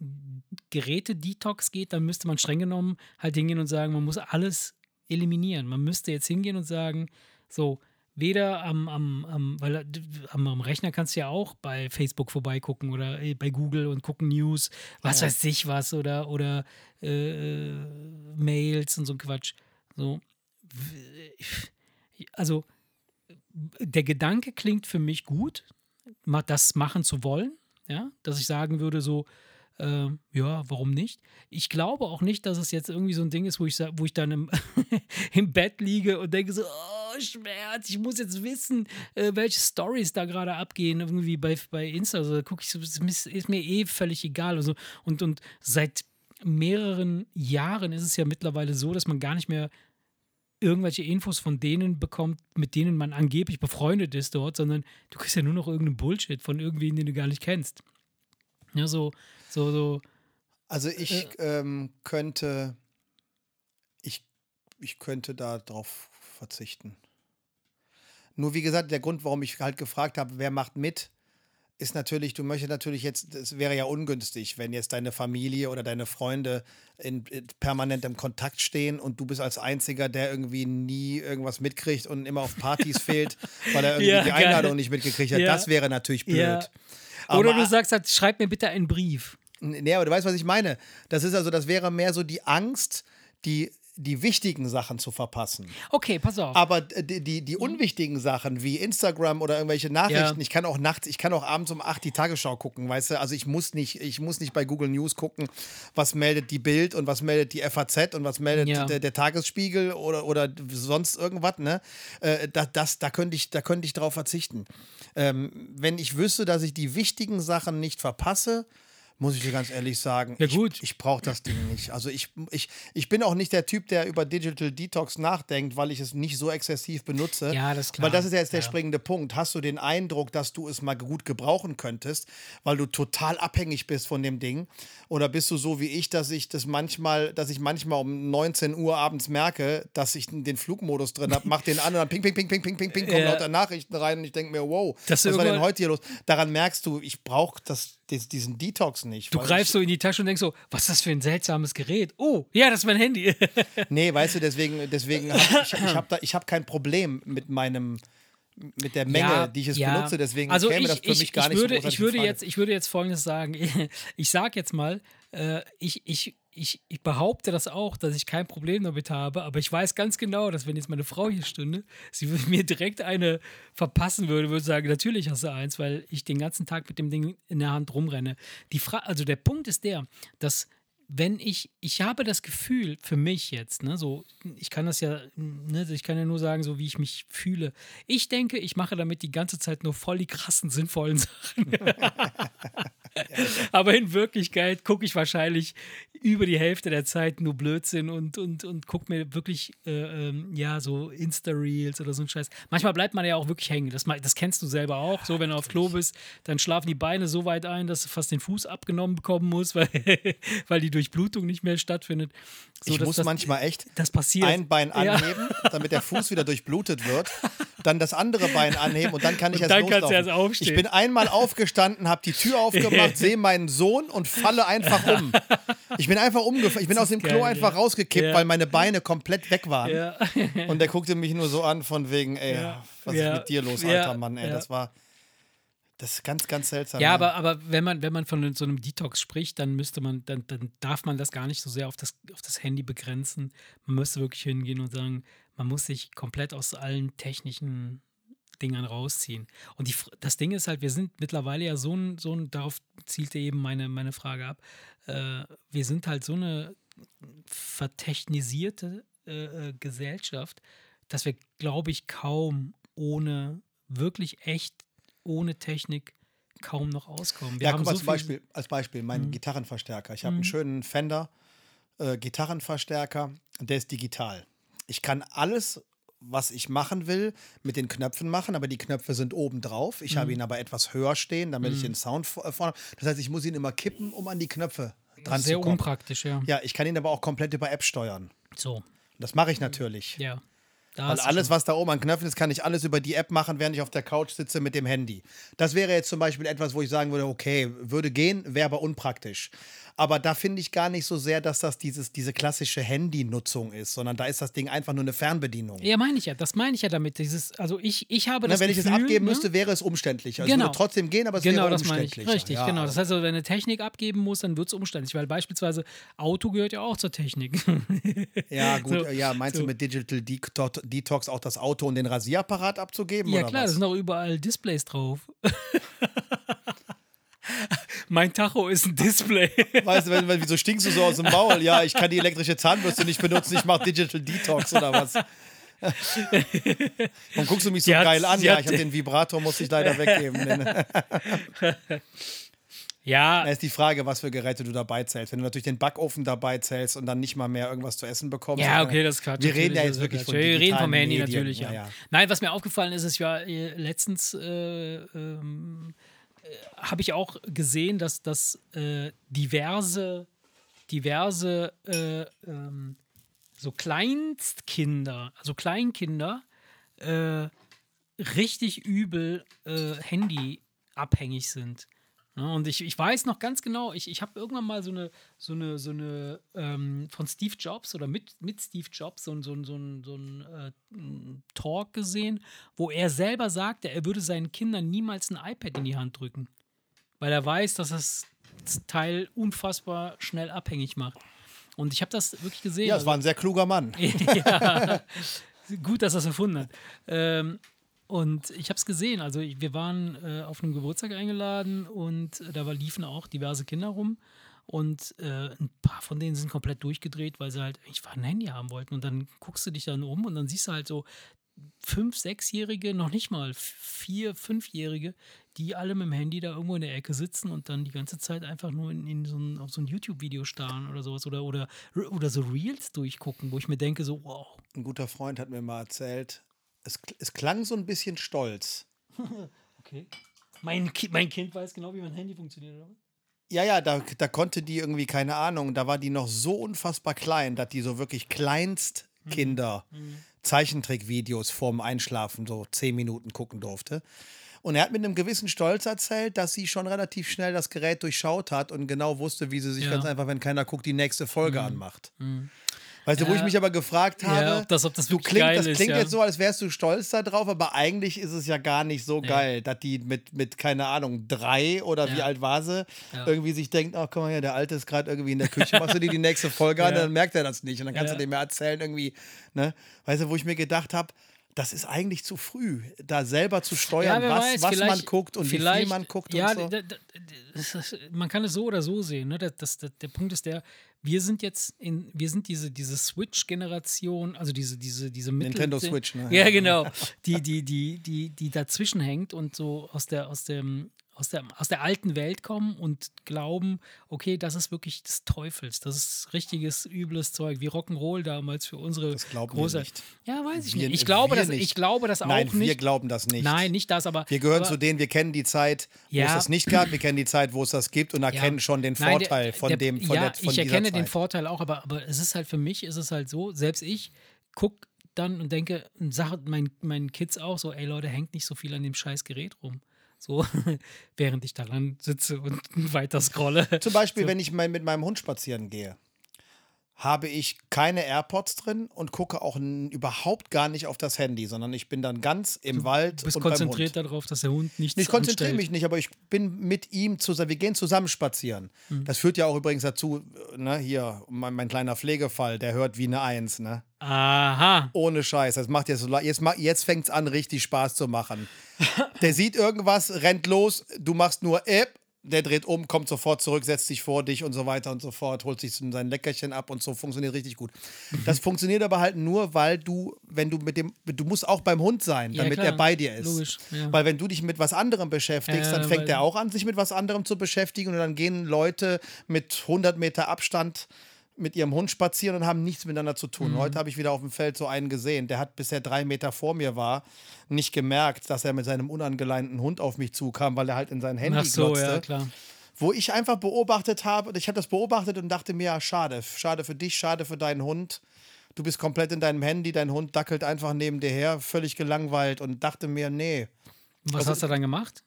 Geräte-Detox geht, dann müsste man streng genommen halt hingehen und sagen, man muss alles eliminieren. Man müsste jetzt hingehen und sagen, so, weder am, am, am, weil äh, am, am Rechner kannst du ja auch bei Facebook vorbeigucken oder äh, bei Google und gucken News, was Ja. weiß ich was oder, oder äh, Mails und so ein Quatsch. So. Also, der Gedanke klingt für mich gut, das machen zu wollen, ja, dass ich sagen würde, so, äh, ja, warum nicht? Ich glaube auch nicht, dass es jetzt irgendwie so ein Ding ist, wo ich, wo ich dann im, im Bett liege und denke so, oh, Schmerz, ich muss jetzt wissen, äh, welche Stories da gerade abgehen, irgendwie bei, bei Insta. Also da gucke ich so, ist mir- ist mir eh völlig egal. Also, und, und seit mehreren Jahren ist es ja mittlerweile so, dass man gar nicht mehr irgendwelche Infos von denen bekommt, mit denen man angeblich befreundet ist dort, sondern du kriegst ja nur noch irgendeinen Bullshit von irgendwen, den du gar nicht kennst. Ja, so, so, so. Also ich ähm, könnte, ich, ich könnte da drauf verzichten. Nur wie gesagt, der Grund, warum ich halt gefragt habe, wer macht mit, ist natürlich, du möchtest natürlich jetzt, es wäre ja ungünstig, wenn jetzt deine Familie oder deine Freunde in, in permanent im Kontakt stehen und du bist als Einziger, der irgendwie nie irgendwas mitkriegt und immer auf Partys fehlt, weil er irgendwie Ja, die geil. Einladung nicht mitgekriegt hat. Ja. Das wäre natürlich blöd. Ja. Aber- Oder du sagst halt, schreib mir bitte einen Brief. Nee, aber du weißt, was ich meine. Das ist also, das wäre mehr so die Angst, die, die wichtigen Sachen zu verpassen. Okay, pass auf. Aber die, die, die unwichtigen Sachen wie Instagram oder irgendwelche Nachrichten, Ja. ich kann auch nachts, ich kann auch abends um 8 die Tagesschau gucken, weißt du? Also ich muss nicht, ich muss nicht bei Google News gucken, was meldet die Bild und was meldet die FAZ und was meldet Ja. der, der Tagesspiegel oder, oder sonst irgendwas, ne? Äh, da, das, da könnte ich, da könnte ich drauf verzichten. Ähm, wenn ich wüsste, dass ich die wichtigen Sachen nicht verpasse, muss ich dir ganz ehrlich sagen, Ja, ich, gut. ich brauche das Ding nicht. Also ich, ich, ich bin auch nicht der Typ, der über Digital Detox nachdenkt, weil ich es nicht so exzessiv benutze. Ja, das ist klar. Weil das ist ja jetzt der Ja. springende Punkt. Hast du den Eindruck, dass du es mal gut gebrauchen könntest, weil du total abhängig bist von dem Ding? Oder bist du so wie ich, dass ich das manchmal, dass ich manchmal um 19 Uhr abends merke, dass ich den Flugmodus drin habe, mach den an und dann ping, ping, ping, ping, ping, ping, ping, kommen Ja. lauter Nachrichten rein und ich denke mir, wow, Das was war denn heute hier los? Daran merkst du, ich brauche das, dies- diesen Detox nicht. du greifst so in die Tasche und denkst so, was ist das für ein seltsames Gerät? Oh, ja, das ist mein Handy. Nee, weißt du, deswegen, deswegen hab ich, ich habe habe kein Problem mit meinem, mit der Menge, Ja, die ich es ja. benutze. Deswegen also käme ich, das für ich, mich gar ich nicht würde, so ich würde jetzt, ich würde jetzt Folgendes sagen. Ich sage jetzt mal, äh, ich, ich, ich, ich behaupte das auch, dass ich kein Problem damit habe, aber ich weiß ganz genau, dass wenn jetzt meine Frau hier stünde, sie mir direkt eine verpassen würde, würde sagen, natürlich hast du eins, weil ich den ganzen Tag mit dem Ding in der Hand rumrenne. Die Fra also der Punkt ist der, dass wenn ich, ich habe das Gefühl für mich jetzt, ne, so, ich kann das ja, ne, ich kann ja nur sagen, so wie ich mich fühle. Ich denke, ich mache damit die ganze Zeit nur voll die krassen, sinnvollen Sachen. Aber in Wirklichkeit gucke ich wahrscheinlich über die Hälfte der Zeit nur Blödsinn und, und, und gucke mir wirklich, äh, ähm, ja, so Insta-Reels oder so ein Scheiß. Manchmal bleibt man ja auch wirklich hängen. Das, das kennst du selber auch. So, wenn du auf Klo bist, dann schlafen die Beine so weit ein, dass du fast den Fuß abgenommen bekommen musst, weil, weil die Durchblutung nicht mehr stattfindet. So, ich dass muss das, manchmal echt das passiert. ein Bein Ja. anheben, damit der Fuß wieder durchblutet wird, dann das andere Bein anheben und dann kann ich Und erst dann kannst du loslaufen. erst aufstehen. Ich bin einmal aufgestanden, habe die Tür aufgemacht, sehe meinen Sohn und falle einfach um. Ich bin einfach umgefallen. Ich bin aus dem Klo geil, einfach ja. rausgekippt, Ja. weil meine Beine komplett weg waren. Ja. Und der guckte mich nur so an von wegen, ey, was ist mit dir los, alter Mann, ey. Das war, das ist ganz, ganz seltsam. Ja, aber, aber wenn man, wenn man von so einem Detox spricht, dann müsste man, dann, dann darf man das gar nicht so sehr auf das, auf das Handy begrenzen. Man müsste wirklich hingehen und sagen, man muss sich komplett aus allen technischen Dingern rausziehen. Und die, das Ding ist halt, wir sind mittlerweile ja so ein, so ein darauf zielte eben meine, meine Frage ab, äh, wir sind halt so eine vertechnisierte äh, äh, Gesellschaft, dass wir, glaube ich, kaum ohne, wirklich echt ohne Technik kaum noch auskommen. Wir ja, guck mal, so zum Beispiel, als Beispiel, mein Mhm. Gitarrenverstärker. Ich habe einen schönen Fender äh, Gitarrenverstärker, der ist digital. Ich kann alles, was ich machen will, mit den Knöpfen machen, aber die Knöpfe sind oben drauf. Ich Mhm. habe ihn aber etwas höher stehen, damit ich den Sound vor- vorne. Das heißt, ich muss ihn immer kippen, um an die Knöpfe dran Sehr zu kommen. unpraktisch, ja. Ja, ich kann ihn aber auch komplett über App steuern. So, Das mache ich natürlich. ja. Da Weil alles, was da oben an Knöpfen ist, kann ich alles über die App machen, während ich auf der Couch sitze mit dem Handy. Das wäre jetzt zum Beispiel etwas, wo ich sagen würde, okay, würde gehen, wäre aber unpraktisch. Aber da finde ich gar nicht so sehr, dass das dieses, diese klassische Handynutzung ist, sondern da ist das Ding einfach nur eine Fernbedienung. Ja, meine ich ja. Das meine ich ja damit. Dieses, also ich, ich habe Ne, das wenn ich Gefühl, es abgeben ne? müsste, wäre es umständlicher. Es Genau. würde trotzdem gehen, aber es Genau, wäre das meine ich. umständlicher. Richtig, ja, genau. Das heißt, also, wenn eine Technik abgeben muss, dann wird es umständlich, weil beispielsweise Auto gehört ja auch zur Technik. Ja, gut. So, ja, meinst so. du mit Digital Deto- Detox auch das Auto und den Rasierapparat abzugeben? ja, klar, da sind auch überall Displays drauf. mein Tacho ist ein Display. Weißt du, wenn, wenn, wieso stinkst du so aus dem Maul? Ja, ich kann die elektrische Zahnbürste nicht benutzen, ich mache Digital Detox oder was? Warum guckst du mich so Die hat- geil an? Ja, ich habe den Vibrator, muss ich leider weggeben. Ja, da ist die Frage, was für Geräte du dabei zählst. Wenn du natürlich den Backofen dabei zählst und dann nicht mal mehr irgendwas zu essen bekommst. Ja, dann- okay, das ist Quatsch. Wir reden ja jetzt wirklich Quatsch. von Wir reden vom Handy Medien, natürlich, ja, ja. ja. Nein, was mir aufgefallen ist, ist, war äh, letztens äh, ähm, äh, habe ich auch gesehen, dass, dass äh, diverse, diverse äh, ähm, so Kleinstkinder, also Kleinkinder, äh, richtig übel äh, Handy abhängig sind. Ja, und ich, ich weiß noch ganz genau, ich, ich habe irgendwann mal so eine, so eine, so eine ähm, von Steve Jobs oder mit, mit Steve Jobs so, so, so, so ein äh, Talk gesehen, wo er selber sagte, er würde seinen Kindern niemals ein iPad in die Hand drücken. Weil er weiß, dass das Teil unfassbar schnell abhängig macht. Und ich habe das wirklich gesehen. Ja, es war ein sehr kluger Mann. ja, gut, dass er es erfunden hat. Ähm, und ich habe es gesehen. Also wir waren äh, auf einem Geburtstag eingeladen und äh, da liefen auch diverse Kinder rum. Und äh, ein paar von denen sind komplett durchgedreht, weil sie halt einfach ein Handy haben wollten. Und dann guckst du dich dann um und dann siehst du halt so fünf, sechsjährige, noch nicht mal vier, fünfjährige, die alle mit dem Handy da irgendwo in der Ecke sitzen und dann die ganze Zeit einfach nur in, in so ein, auf so ein YouTube-Video starren oder sowas oder, oder, oder so Reels durchgucken, wo ich mir denke, so, wow. Ein guter Freund hat mir mal erzählt, es, es klang so ein bisschen stolz. okay. Mein, Ki mein Kind weiß genau, wie mein Handy funktioniert, oder? Ja, ja, da, da konnte die irgendwie, keine Ahnung, da war die noch so unfassbar klein, dass die so wirklich Kleinstkinder mhm. Zeichentrickvideos vorm Einschlafen so zehn Minuten gucken durfte. Und er hat mit einem gewissen Stolz erzählt, dass sie schon relativ schnell das Gerät durchschaut hat und genau wusste, wie sie sich ja. ganz einfach, wenn keiner guckt, die nächste Folge mhm. anmacht. Mhm. Weißt du, wo ich mich aber gefragt habe, ja, ob das, ob das du klingt, das klingt ist, ja. jetzt so, als wärst du stolz darauf, aber eigentlich ist es ja gar nicht so geil, dass die mit, mit, keine Ahnung, drei oder ja. wie alt war sie, irgendwie sich denkt, ach guck mal hier, der Alte ist gerade irgendwie in der Küche, machst du dir die nächste Folge an, dann merkt er das nicht und dann kannst du dem ja erzählen irgendwie, ne? Weißt du, wo ich mir gedacht habe, das ist eigentlich zu früh, da selber zu steuern, ja, was, weiß, was man guckt und wie viel man guckt. Ja, und so. man kann es so oder so sehen. Ne? Das, das, der Punkt ist der, wir sind jetzt in, wir sind diese, diese Switch-Generation, also diese, diese, diese Mittel, Nintendo Switch, ne? Ja, genau. Die, die, die, die, die dazwischen hängt und so aus der, aus dem, aus der, aus der alten Welt kommen und glauben, okay, das ist wirklich des Teufels, das ist richtiges, übles Zeug, wie Rock'n'Roll damals für unsere das glauben große. Wir nicht. Ja, weiß ich wir, nicht. Ich glaube, das, nicht. ich glaube das Nein, auch nicht. wir glauben das nicht. Nein, nicht das, aber. Wir gehören aber, zu denen, wir kennen die Zeit, wo ja. es das nicht gab, wir kennen die Zeit, wo es das gibt und erkennen ja. schon den Nein, Vorteil der, von der, dem, von ja, der von ich erkenne den Vorteil auch, aber, aber es ist halt für mich, ist es halt so, selbst ich gucke dann und denke, sage meinen, meinen Kids auch so, ey Leute, hängt nicht so viel an dem scheiß Gerät rum. So, während ich daran sitze und weiter scrolle. Zum Beispiel, so. wenn ich mit meinem Hund spazieren gehe, habe ich keine AirPods drin und gucke auch überhaupt gar nicht auf das Handy, sondern ich bin dann ganz im du Wald. Du bist konzentriert darauf, dass der Hund nichts Ich konzentriere mich nicht, aber ich bin mit ihm zusammen. Wir gehen zusammen spazieren. Mhm. Das führt ja auch übrigens dazu, ne, hier, mein, mein, kleiner Pflegefall, der hört wie eine Eins, ne? Aha. Ohne Scheiß. Das macht jetzt, jetzt, jetzt fängt es an, richtig Spaß zu machen. der sieht irgendwas, rennt los, du machst nur App der dreht um, kommt sofort zurück, setzt sich vor dich und so weiter und so fort, holt sich sein Leckerchen ab und so funktioniert richtig gut. Das funktioniert aber halt nur, weil du, wenn du mit dem, du musst auch beim Hund sein, damit ja, er bei dir ist. Logisch. Ja. Weil wenn du dich mit was anderem beschäftigst, ja, dann fängt er auch an, sich mit was anderem zu beschäftigen und dann gehen Leute mit 100 Meter Abstand mit ihrem Hund spazieren und haben nichts miteinander zu tun. Mhm. Heute habe ich wieder auf dem Feld so einen gesehen, der hat bisher drei Meter vor mir war, nicht gemerkt, dass er mit seinem unangeleinten Hund auf mich zukam, weil er halt in sein Handy Ach so, glotzte. Ja, klar. Wo ich einfach beobachtet habe, ich habe das beobachtet und dachte mir, ja, schade, schade für dich, schade für deinen Hund. Du bist komplett in deinem Handy, dein Hund dackelt einfach neben dir her, völlig gelangweilt und dachte mir, nee. Was also, hast du dann gemacht?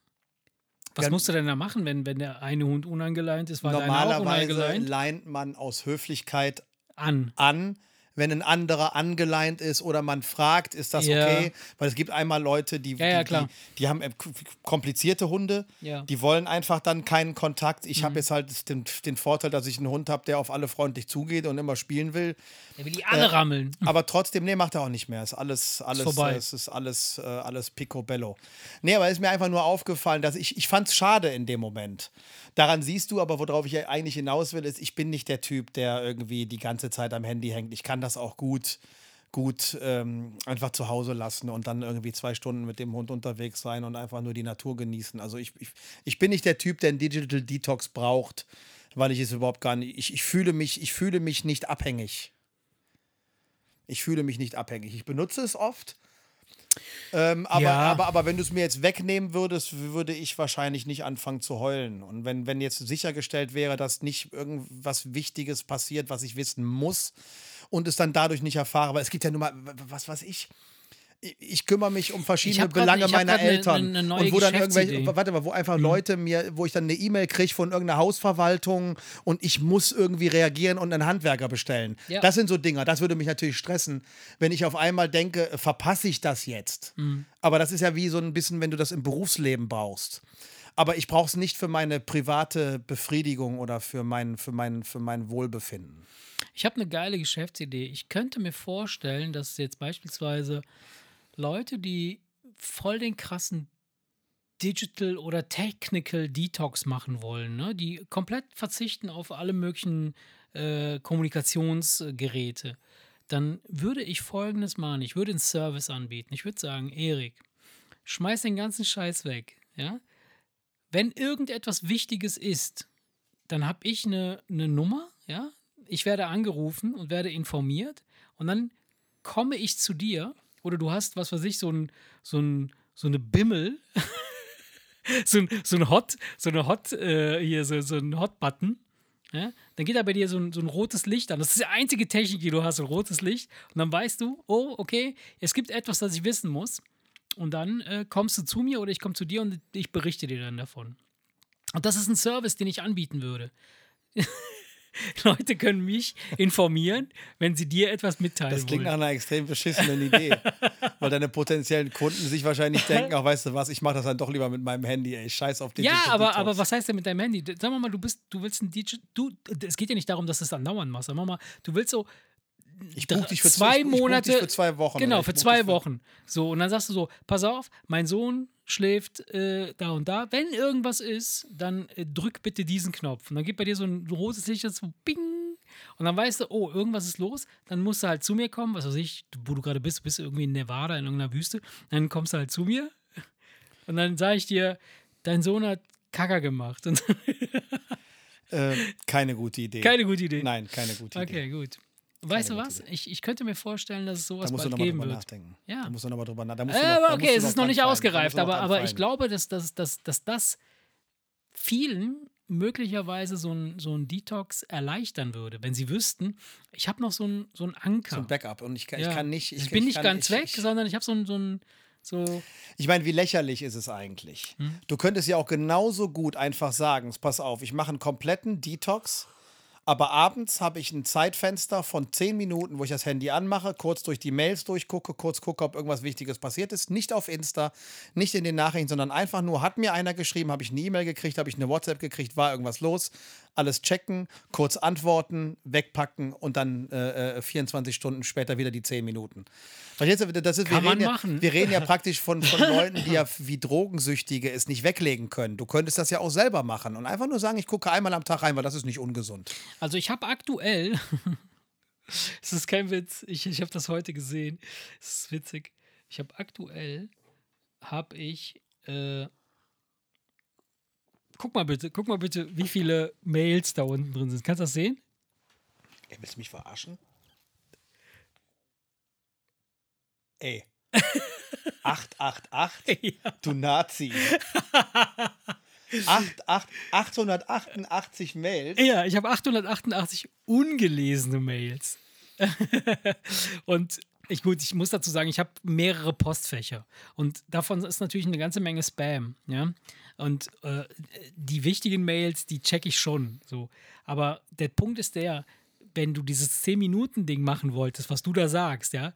Was musst du denn da machen, wenn, wenn der eine Hund unangeleint ist? War Normalerweise leint man aus Höflichkeit an. an wenn ein anderer angeleint ist oder man fragt, ist das ja. okay? Weil es gibt einmal Leute, die, ja, ja, die, die, die, haben äh, komplizierte Hunde, die wollen einfach dann keinen Kontakt. Ich mhm. habe jetzt halt den, den, Vorteil, dass ich einen Hund habe, der auf alle freundlich zugeht und immer spielen will. Der will die alle äh, rammeln. Aber trotzdem, nee, macht er auch nicht mehr. Ist alles, alles, ist äh, es ist alles, äh, alles picobello. Nee, aber es ist mir einfach nur aufgefallen, dass ich, ich fand es schade in dem Moment. Daran siehst du aber, worauf ich eigentlich hinaus will, ist, ich bin nicht der Typ, der irgendwie die ganze Zeit am Handy hängt. Ich kann das auch gut, gut ähm, einfach zu Hause lassen und dann irgendwie zwei Stunden mit dem Hund unterwegs sein und einfach nur die Natur genießen. Also ich, ich, ich bin nicht der Typ, der einen Digital Detox braucht, weil ich es überhaupt gar nicht. Ich, ich, fühle mich, ich fühle mich nicht abhängig. Ich fühle mich nicht abhängig. Ich benutze es oft, ähm, aber, ja. aber, aber wenn du es mir jetzt wegnehmen würdest, würde ich wahrscheinlich nicht anfangen zu heulen. Und wenn, wenn jetzt sichergestellt wäre, dass nicht irgendwas Wichtiges passiert, was ich wissen muss und es dann dadurch nicht erfahre, weil es gibt ja nun mal, was weiß ich, ich kümmere mich um verschiedene grad- Belange hab meiner eine- Eltern. eine neue und wo dann irgendwelche, warte mal, wo einfach Mhm. Leute mir, wo ich dann eine E-Mail kriege von irgendeiner Hausverwaltung und ich muss irgendwie reagieren und einen Handwerker bestellen. Ja. Das sind so Dinger. Das würde mich natürlich stressen, wenn ich auf einmal denke, verpasse ich das jetzt. Mhm. Aber das ist ja wie so ein bisschen, wenn du das im Berufsleben brauchst. Aber ich brauche es nicht für meine private Befriedigung oder für mein, für mein, für mein Wohlbefinden. Ich habe eine geile Geschäftsidee. Ich könnte mir vorstellen, dass jetzt beispielsweise Leute, die voll den krassen Digital oder Technical Detox machen wollen, ne? die komplett verzichten auf alle möglichen äh, Kommunikationsgeräte, dann würde ich folgendes machen. Ich würde einen Service anbieten. Ich würde sagen, Erik, schmeiß den ganzen Scheiß weg. Ja? Wenn irgendetwas Wichtiges ist, dann habe ich eine, eine Nummer, ja. Ich werde angerufen und werde informiert und dann komme ich zu dir oder du hast, was weiß ich, so ein, so ein, so eine Bimmel, so ein, so ein Hot, so eine Hot, äh, hier, so, so ein Hot-Button. Ja? Dann geht da bei dir so ein, so ein rotes Licht an. Das ist die einzige Technik, die du hast, ein rotes Licht. Und dann weißt du, oh, okay, es gibt etwas, das ich wissen muss. Und dann äh, kommst du zu mir oder ich komme zu dir und ich berichte dir dann davon. Und das ist ein Service, den ich anbieten würde. Leute können mich informieren, wenn sie dir etwas mitteilen Das klingt nach wollen. einer extrem beschissenen Idee. weil deine potenziellen Kunden sich wahrscheinlich denken, ach, weißt du was, ich mache das dann doch lieber mit meinem Handy, ey, scheiß auf den Ja, Digital aber, Detox. aber was heißt denn mit deinem Handy? Sagen wir mal, du bist, du willst ein DJ, du, es geht ja nicht darum, dass du es andauernd machst. Sagen wir mal, du willst so ich buch dich für zwei ich Monate für zwei Wochen. Genau, ich für zwei Wochen. So, und dann sagst du so: Pass auf, mein Sohn schläft äh, da und da. Wenn irgendwas ist, dann äh, drück bitte diesen Knopf. Und dann geht bei dir so ein rotes Licht, das so Bing. Und dann weißt du, oh, irgendwas ist los. Dann musst du halt zu mir kommen, was weiß ich, wo du gerade bist, du bist irgendwie in Nevada, in irgendeiner Wüste. Dann kommst du halt zu mir. Und dann sage ich dir, dein Sohn hat Kacker gemacht. Und Äh, keine gute Idee. keine gute Idee. Nein, keine gute Idee. Okay, gut. Weißt du was? Ich, ich könnte mir vorstellen, dass es Da sowas musst du bald nochmal geben drüber wird. nachdenken. Ja. Da musst du nochmal drüber nachdenken. Äh, aber okay, es ist noch nicht ausgereift, aber, aber ich glaube, dass, dass, dass, dass das vielen möglicherweise so ein, so ein Detox erleichtern würde, wenn sie wüssten, ich habe noch so ein, so ein Anker. So ein Backup. Und ich kann, Ja. ich kann nicht. ich, bin nicht kann, ganz ich, weg, Ich, sondern ich habe so ein, so ein so ich meine, wie lächerlich ist es eigentlich? Hm? Du könntest ja auch genauso gut einfach sagen: Pass auf, ich mache einen kompletten Detox. Aber abends habe ich ein Zeitfenster von 10 Minuten, wo ich das Handy anmache, kurz durch die Mails durchgucke, kurz gucke, ob irgendwas Wichtiges passiert ist. Nicht auf Insta, nicht in den Nachrichten, sondern einfach nur, hat mir einer geschrieben, habe ich eine E-Mail gekriegt, habe ich eine WhatsApp gekriegt, war irgendwas los. Alles checken, kurz antworten, wegpacken und dann äh, äh, 24 Stunden später wieder die 10 Minuten. Verstehst du, das ist, Kann wir, man reden ja, machen. wir reden ja praktisch von, von Leuten, die ja wie Drogensüchtige es nicht weglegen können. Du könntest das ja auch selber machen und einfach nur sagen, ich gucke einmal am Tag rein, weil das ist nicht ungesund. Also ich habe aktuell, es ist kein Witz, ich, ich habe das heute gesehen, es ist witzig. Ich habe aktuell, habe ich, äh, guck mal bitte, guck mal bitte, wie viele Mails da unten drin sind. Kannst du das sehen? Ey, willst du mich verarschen? Ey. 888, Ja. du Nazi. 8, 8, 888 Mails. Ja, ich habe 888 ungelesene Mails. und ich, gut, ich muss dazu sagen, ich habe mehrere Postfächer. Und davon ist natürlich eine ganze Menge Spam. Ja? Und äh, die wichtigen Mails, die checke ich schon. So. Aber der Punkt ist der, wenn du dieses 10-Minuten-Ding machen wolltest, was du da sagst, ja,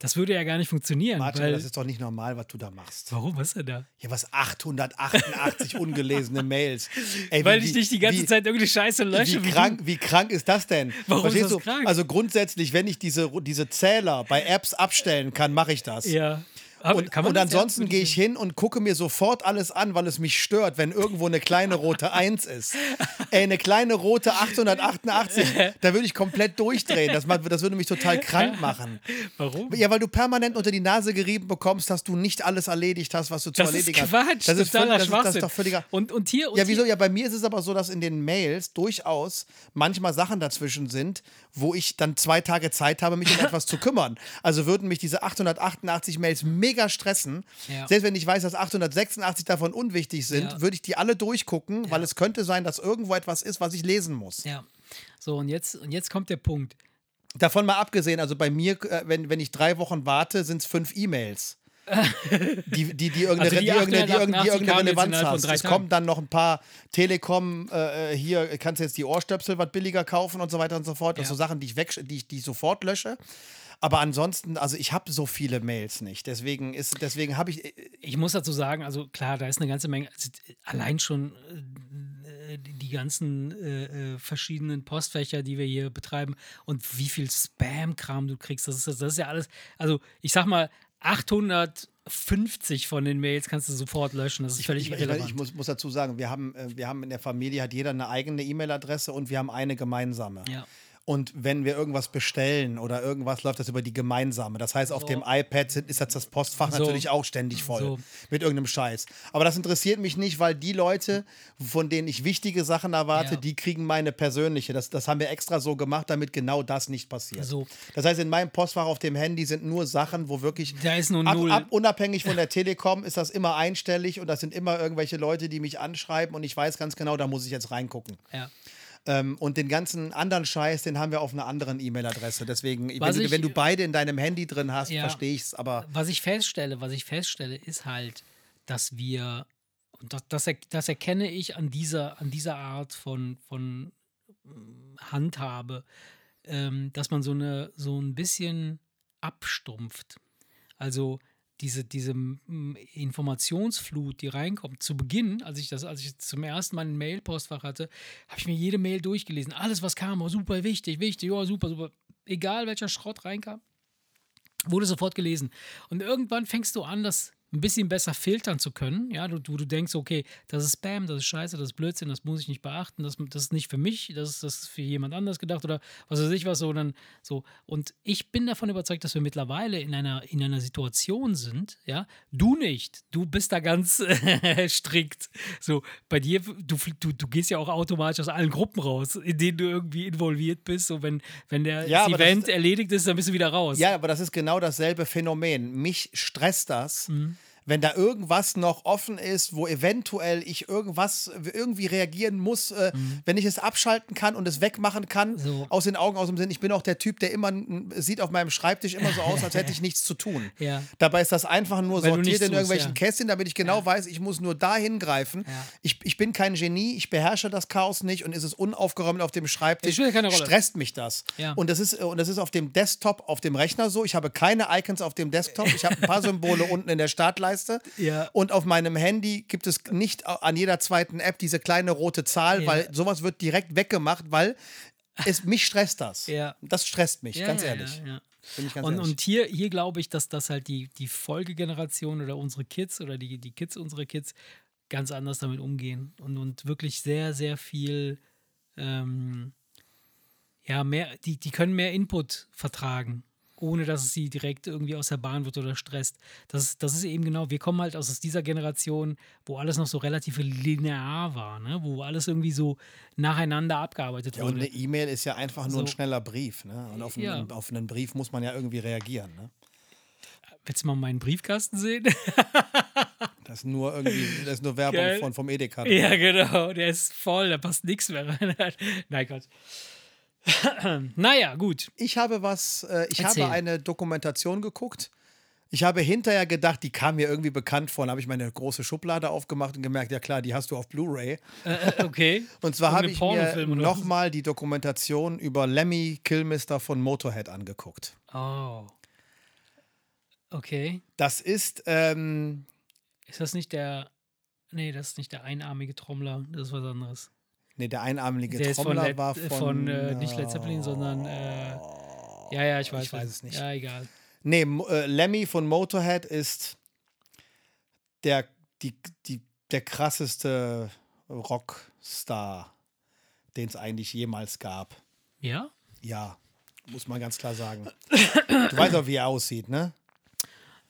das würde ja gar nicht funktionieren. Martin, weil, das ist doch nicht normal, was du da machst. warum, was ist denn da? Ja, was 888 ungelesene Mails. Ey, Weil wie- ich nicht die ganze wie, Zeit irgendeine Scheiße lösche. Wie krank, wie krank ist das denn? Warum ist Verstehst das du? krank? Also grundsätzlich, wenn ich diese, diese Zähler bei Apps abstellen kann, mache ich das. Ja. Aber Und, und ansonsten gehe ich hin und gucke mir sofort alles an, weil es mich stört, wenn irgendwo eine kleine rote 1 ist. Ey, eine kleine rote 888, da würde ich komplett durchdrehen. Das, das würde mich total krank machen. Warum? Ja, weil du permanent unter die Nase gerieben bekommst, dass du nicht alles erledigt hast, was du zu Das ist erledigen Quatsch, hast. Das ist, völlig, das, ist, das ist doch völliger. Und, und hier. Und Ja, wieso? Ja, bei mir ist es aber so, dass in den Mails durchaus manchmal Sachen dazwischen sind, wo ich dann zwei Tage Zeit habe, mich um etwas zu kümmern. Also würden mich diese 888 Mails mega stressen. Ja. Selbst wenn ich weiß, dass 886 davon unwichtig sind, Ja. würde ich die alle durchgucken, weil es könnte sein, dass irgendwo etwas ist, was ich lesen muss. ja. So, und jetzt, und jetzt kommt der Punkt. Davon mal abgesehen, also bei mir, äh, wenn, wenn ich drei Wochen warte, sind es fünf E-Mails. die, die, die irgendeine, Also die die irgendeine, die irgendeine, die 888 irgendeine Relevanz hast. drei Es kommen dann noch ein paar Telekom, äh, hier kannst du jetzt die Ohrstöpsel was billiger kaufen und so weiter und so fort. Das Ja. sind so Sachen, die ich, weg, die, ich, die ich sofort lösche. Aber ansonsten, also ich habe so viele Mails nicht. Deswegen ist, deswegen habe ich. äh, Ich muss dazu sagen, also klar, da ist eine ganze Menge, also allein schon äh, die ganzen äh, äh, verschiedenen Postfächer, die wir hier betreiben und wie viel Spam-Kram du kriegst, das ist, das ist ja alles, also ich sag mal, 850 von den Mails kannst du sofort löschen, das ist völlig Ich, ich, irrelevant. ich muss, muss dazu sagen, wir haben, äh, wir haben in der Familie hat jeder eine eigene E-Mail-Adresse und wir haben eine gemeinsame. ja. Und wenn wir irgendwas bestellen oder irgendwas, läuft das über die gemeinsame. Das heißt, auf So. dem iPad ist das, das Postfach So. natürlich auch ständig voll So. mit irgendeinem Scheiß. Aber das interessiert mich nicht, weil die Leute, von denen ich wichtige Sachen erwarte, Ja. die kriegen meine persönliche. Das, das haben wir extra so gemacht, damit genau das nicht passiert. Das heißt, in meinem Postfach auf dem Handy sind nur Sachen, wo wirklich Da ist nur ab, ab, unabhängig von der Telekom ist das immer einstellig und das sind immer irgendwelche Leute, die mich anschreiben und ich weiß ganz genau, da muss ich jetzt reingucken. ja. Ähm, und den ganzen anderen Scheiß, den haben wir auf einer anderen E-Mail-Adresse. Deswegen, wenn Was du, ich- wenn du beide in deinem Handy drin hast, Ja. verstehe ich es. Aber Was ich feststelle, was ich feststelle, ist halt, dass wir, und das, das, er- das erkenne ich an dieser, an dieser Art von, von ähm, Handhabe, ähm, dass man so, eine, so ein bisschen abstumpft. Also diese, diese mm, Informationsflut, die reinkommt. Zu Beginn, als ich das, als ich zum ersten Mal ein Mail-Postfach hatte, habe ich mir jede Mail durchgelesen. Alles, was kam, war super wichtig, wichtig, ja, super, super. Egal welcher Schrott reinkam, wurde sofort gelesen. Und irgendwann fängst du an, das ein bisschen besser filtern zu können. Ja, du, du, denkst, okay, das ist Spam, das ist Scheiße, das ist Blödsinn, das muss ich nicht beachten, das, das ist nicht für mich, das ist, das ist für jemand anders gedacht oder was weiß ich was so. Dann, so. Und ich bin davon überzeugt, dass wir mittlerweile in einer, in einer Situation sind, ja, du nicht, du bist da ganz strikt. So, bei dir, du, du, du gehst ja auch automatisch aus allen Gruppen raus, in denen du irgendwie involviert bist. So, wenn, wenn der Ja, Event ist- erledigt ist, dann bist du wieder raus. ja, aber das ist genau dasselbe Phänomen. Mich stresst das. Mhm. Wenn da irgendwas noch offen ist, wo eventuell ich irgendwas irgendwie reagieren muss, äh, wenn ich es abschalten kann und es wegmachen kann, Mhm. So. aus den Augen, aus dem Sinn. Ich bin auch der Typ, der immer sieht auf meinem Schreibtisch immer so aus, als hätte ich nichts zu tun. Ja. Dabei ist das einfach nur Weil sortiert in tust, irgendwelchen ja. Kästchen, damit ich genau weiß, ich muss nur da hingreifen. Ja. Ich, ich bin kein Genie, ich beherrsche das Chaos nicht und ist es unaufgeräumt auf dem Schreibtisch, spielt keine Rolle. stresst mich das. Ja. Und, das ist, und das ist auf dem Desktop, auf dem Rechner so. Ich habe keine Icons auf dem Desktop, ich habe ein paar Symbole unten in der Startleiste. Ja. Und auf meinem Handy gibt es nicht an jeder zweiten App diese kleine rote Zahl, Ja. weil sowas wird direkt weggemacht, weil es, mich stresst das. Ja. Das stresst mich, Ja, ganz ehrlich. Ja, ganz und, ehrlich. und hier, hier glaube ich, dass das halt die, die Folgegeneration oder unsere Kids oder die, die Kids unserer Kids ganz anders damit umgehen und, und wirklich sehr, sehr viel, ähm, ja, mehr, die, die können mehr Input vertragen, ohne dass es sie direkt irgendwie aus der Bahn wird oder stresst. Das, ist- das ist eben genau, wir kommen halt aus, dieser Generation, wo alles noch so relativ linear war, ne? wo alles irgendwie so nacheinander abgearbeitet Ja, und wurde. eine E-Mail ist ja einfach nur ein So. schneller Brief. Ne? Und auf einen, Ja. auf einen Brief muss man ja irgendwie reagieren. Ne? Willst du mal meinen Briefkasten sehen? Das ist nur irgendwie, das ist nur Werbung Geil. von, vom Edeka. Ja, genau. Der ist voll, da passt nichts mehr rein. Nein, Gott. naja, gut. Ich habe was, äh, ich Erzähl. habe eine Dokumentation geguckt. Ich habe hinterher gedacht, die kam mir irgendwie bekannt vor. Dann habe ich meine große Schublade aufgemacht und gemerkt, ja klar, die hast du auf Blu-ray. Äh, äh, okay. Und zwar habe ich mir nochmal die Dokumentation über Lemmy Kilmister von Motorhead angeguckt. Oh. Okay. Das ist, ähm, Ist das nicht der. Nee, das ist nicht der einarmige Trommler. Das ist was anderes. Nee, der einarmige Der von, Trommler Led, war von, von äh, nicht Led Zeppelin, sondern. Äh, ja, ja, ich weiß. ich weiß es nicht. Ja, egal. Nee, äh, Lemmy von Motorhead ist der, die, die, der krasseste Rockstar, den es eigentlich jemals gab. Ja? Ja, muss man ganz klar sagen. Du weißt auch, wie er aussieht, ne?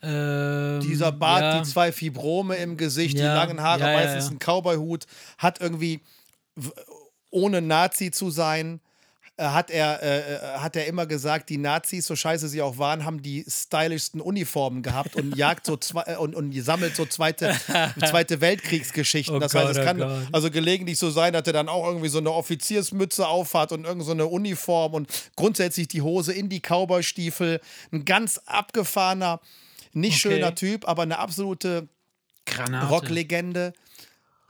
Ähm, Dieser Bart, ja. die zwei Fibrome im Gesicht, die Ja, langen Haare, ja, meistens ein Cowboyhut, hat irgendwie, ohne Nazi zu sein, äh, hat er, äh, hat er immer gesagt, die Nazis, so scheiße sie auch waren, haben die stylischsten Uniformen gehabt und jagt so zwei, äh, und, und sammelt so zweite, zweite Weltkriegsgeschichten. Oh das Gott, heißt, es oh kann Gott. also gelegentlich so sein, dass er dann auch irgendwie so eine Offiziersmütze aufhat und irgend so eine Uniform und grundsätzlich die Hose in die Cowboystiefel. Ein ganz abgefahrener, nicht Okay. schöner Typ, aber eine absolute Granate. Rocklegende.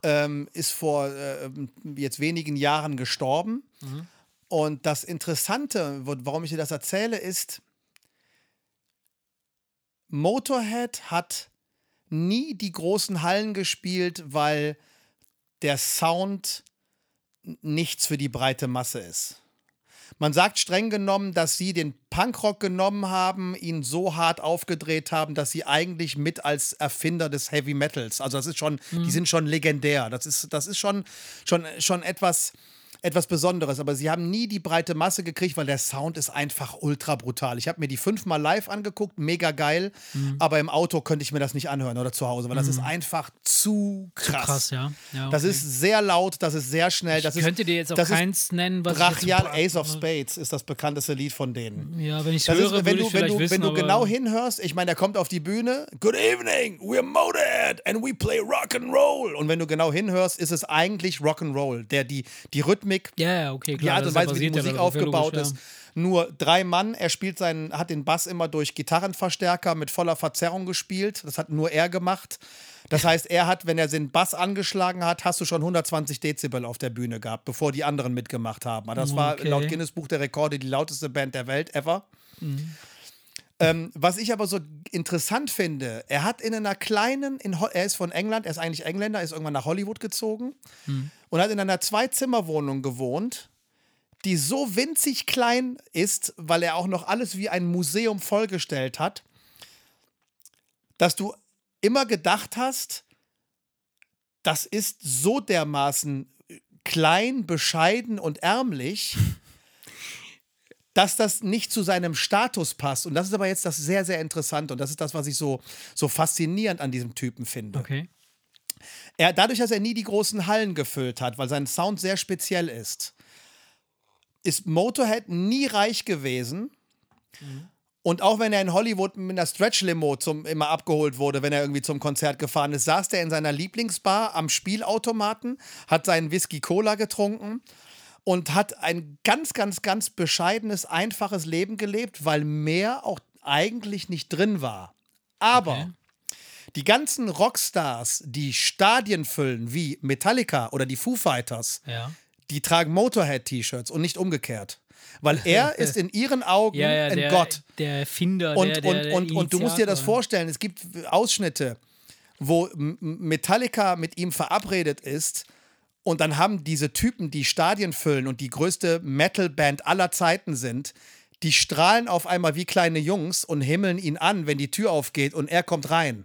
Ähm, ist vor äh, jetzt wenigen Jahren gestorben. Und das Interessante, warum ich dir das erzähle, ist, Motorhead hat nie die großen Hallen gespielt, weil der Sound nichts für die breite Masse ist. Man sagt streng genommen, dass sie den Punkrock genommen haben, ihn so hart aufgedreht haben, dass sie eigentlich mit als Erfinder des Heavy Metals, also das ist schon, die sind schon legendär. Das ist, das ist schon, schon, schon etwas, etwas Besonderes. Aber sie haben nie die breite Masse gekriegt, weil der Sound ist einfach ultra brutal. Ich habe mir die fünfmal live angeguckt, mega geil, aber im Auto könnte ich mir das nicht anhören oder zu Hause, weil das ist einfach zu krass. Krass, ja. ja Das okay. ist sehr laut, das ist sehr schnell. Das ich ist, könnte dir jetzt auch das keins nennen, was Brachial Ace of Spades ist das bekannteste Lied von denen. Ja, wenn ich Das höre, ist, wenn würde du, ich wenn du, wissen, wenn du genau hinhörst, ich meine, er kommt auf die Bühne, Good evening, we're Motorhead and we play rock and roll. Und wenn du genau hinhörst, ist es eigentlich Rock and Roll, der die, die Rhythmik, Ja, ja, okay, die klar. Art das und Weise, wie die Musik ja, aufgebaut logisch, ist. ja. Nur drei Mann, er spielt seinen, hat den Bass immer durch Gitarrenverstärker mit voller Verzerrung gespielt. Das hat nur er gemacht. Das heißt, er hat, wenn er den Bass angeschlagen hat, hast du schon 120 Dezibel auf der Bühne gehabt, bevor die anderen mitgemacht haben. Das war Okay. laut Guinness Buch der Rekorde die lauteste Band der Welt ever. Ähm, was ich aber so interessant finde, er hat in einer kleinen, in, er ist von England, er ist eigentlich Engländer, ist irgendwann nach Hollywood gezogen und hat in einer Zwei-Zimmer-Wohnung gewohnt, die so winzig klein ist, weil er auch noch alles wie ein Museum vollgestellt hat, dass du immer gedacht hast, das ist so dermaßen klein, bescheiden und ärmlich, dass das nicht zu seinem Status passt. Und das ist aber jetzt das sehr, sehr interessante und das ist das, was ich so, so faszinierend an diesem Typen finde. Okay. Er, dadurch, dass er nie die großen Hallen gefüllt hat, weil sein Sound sehr speziell ist, ist Motorhead nie reich gewesen. Und auch wenn er in Hollywood mit einer Stretch-Limo immer abgeholt wurde, wenn er irgendwie zum Konzert gefahren ist, saß er in seiner Lieblingsbar am Spielautomaten, hat seinen Whisky-Cola getrunken und hat ein ganz, ganz, ganz bescheidenes, einfaches Leben gelebt, weil mehr auch eigentlich nicht drin war. Aber Okay. Die ganzen Rockstars, die Stadien füllen, wie Metallica oder die Foo Fighters, Ja. die tragen Motorhead-T-Shirts und nicht umgekehrt. Weil er ist in ihren Augen Ja, ja, ein der, Gott. der Erfinder, Und, der, der, und, und, und du musst dir das vorstellen, es gibt Ausschnitte, wo Metallica mit ihm verabredet ist und dann haben diese Typen, die Stadien füllen und die größte Metalband aller Zeiten sind, die strahlen auf einmal wie kleine Jungs und himmeln ihn an, wenn die Tür aufgeht und er kommt rein.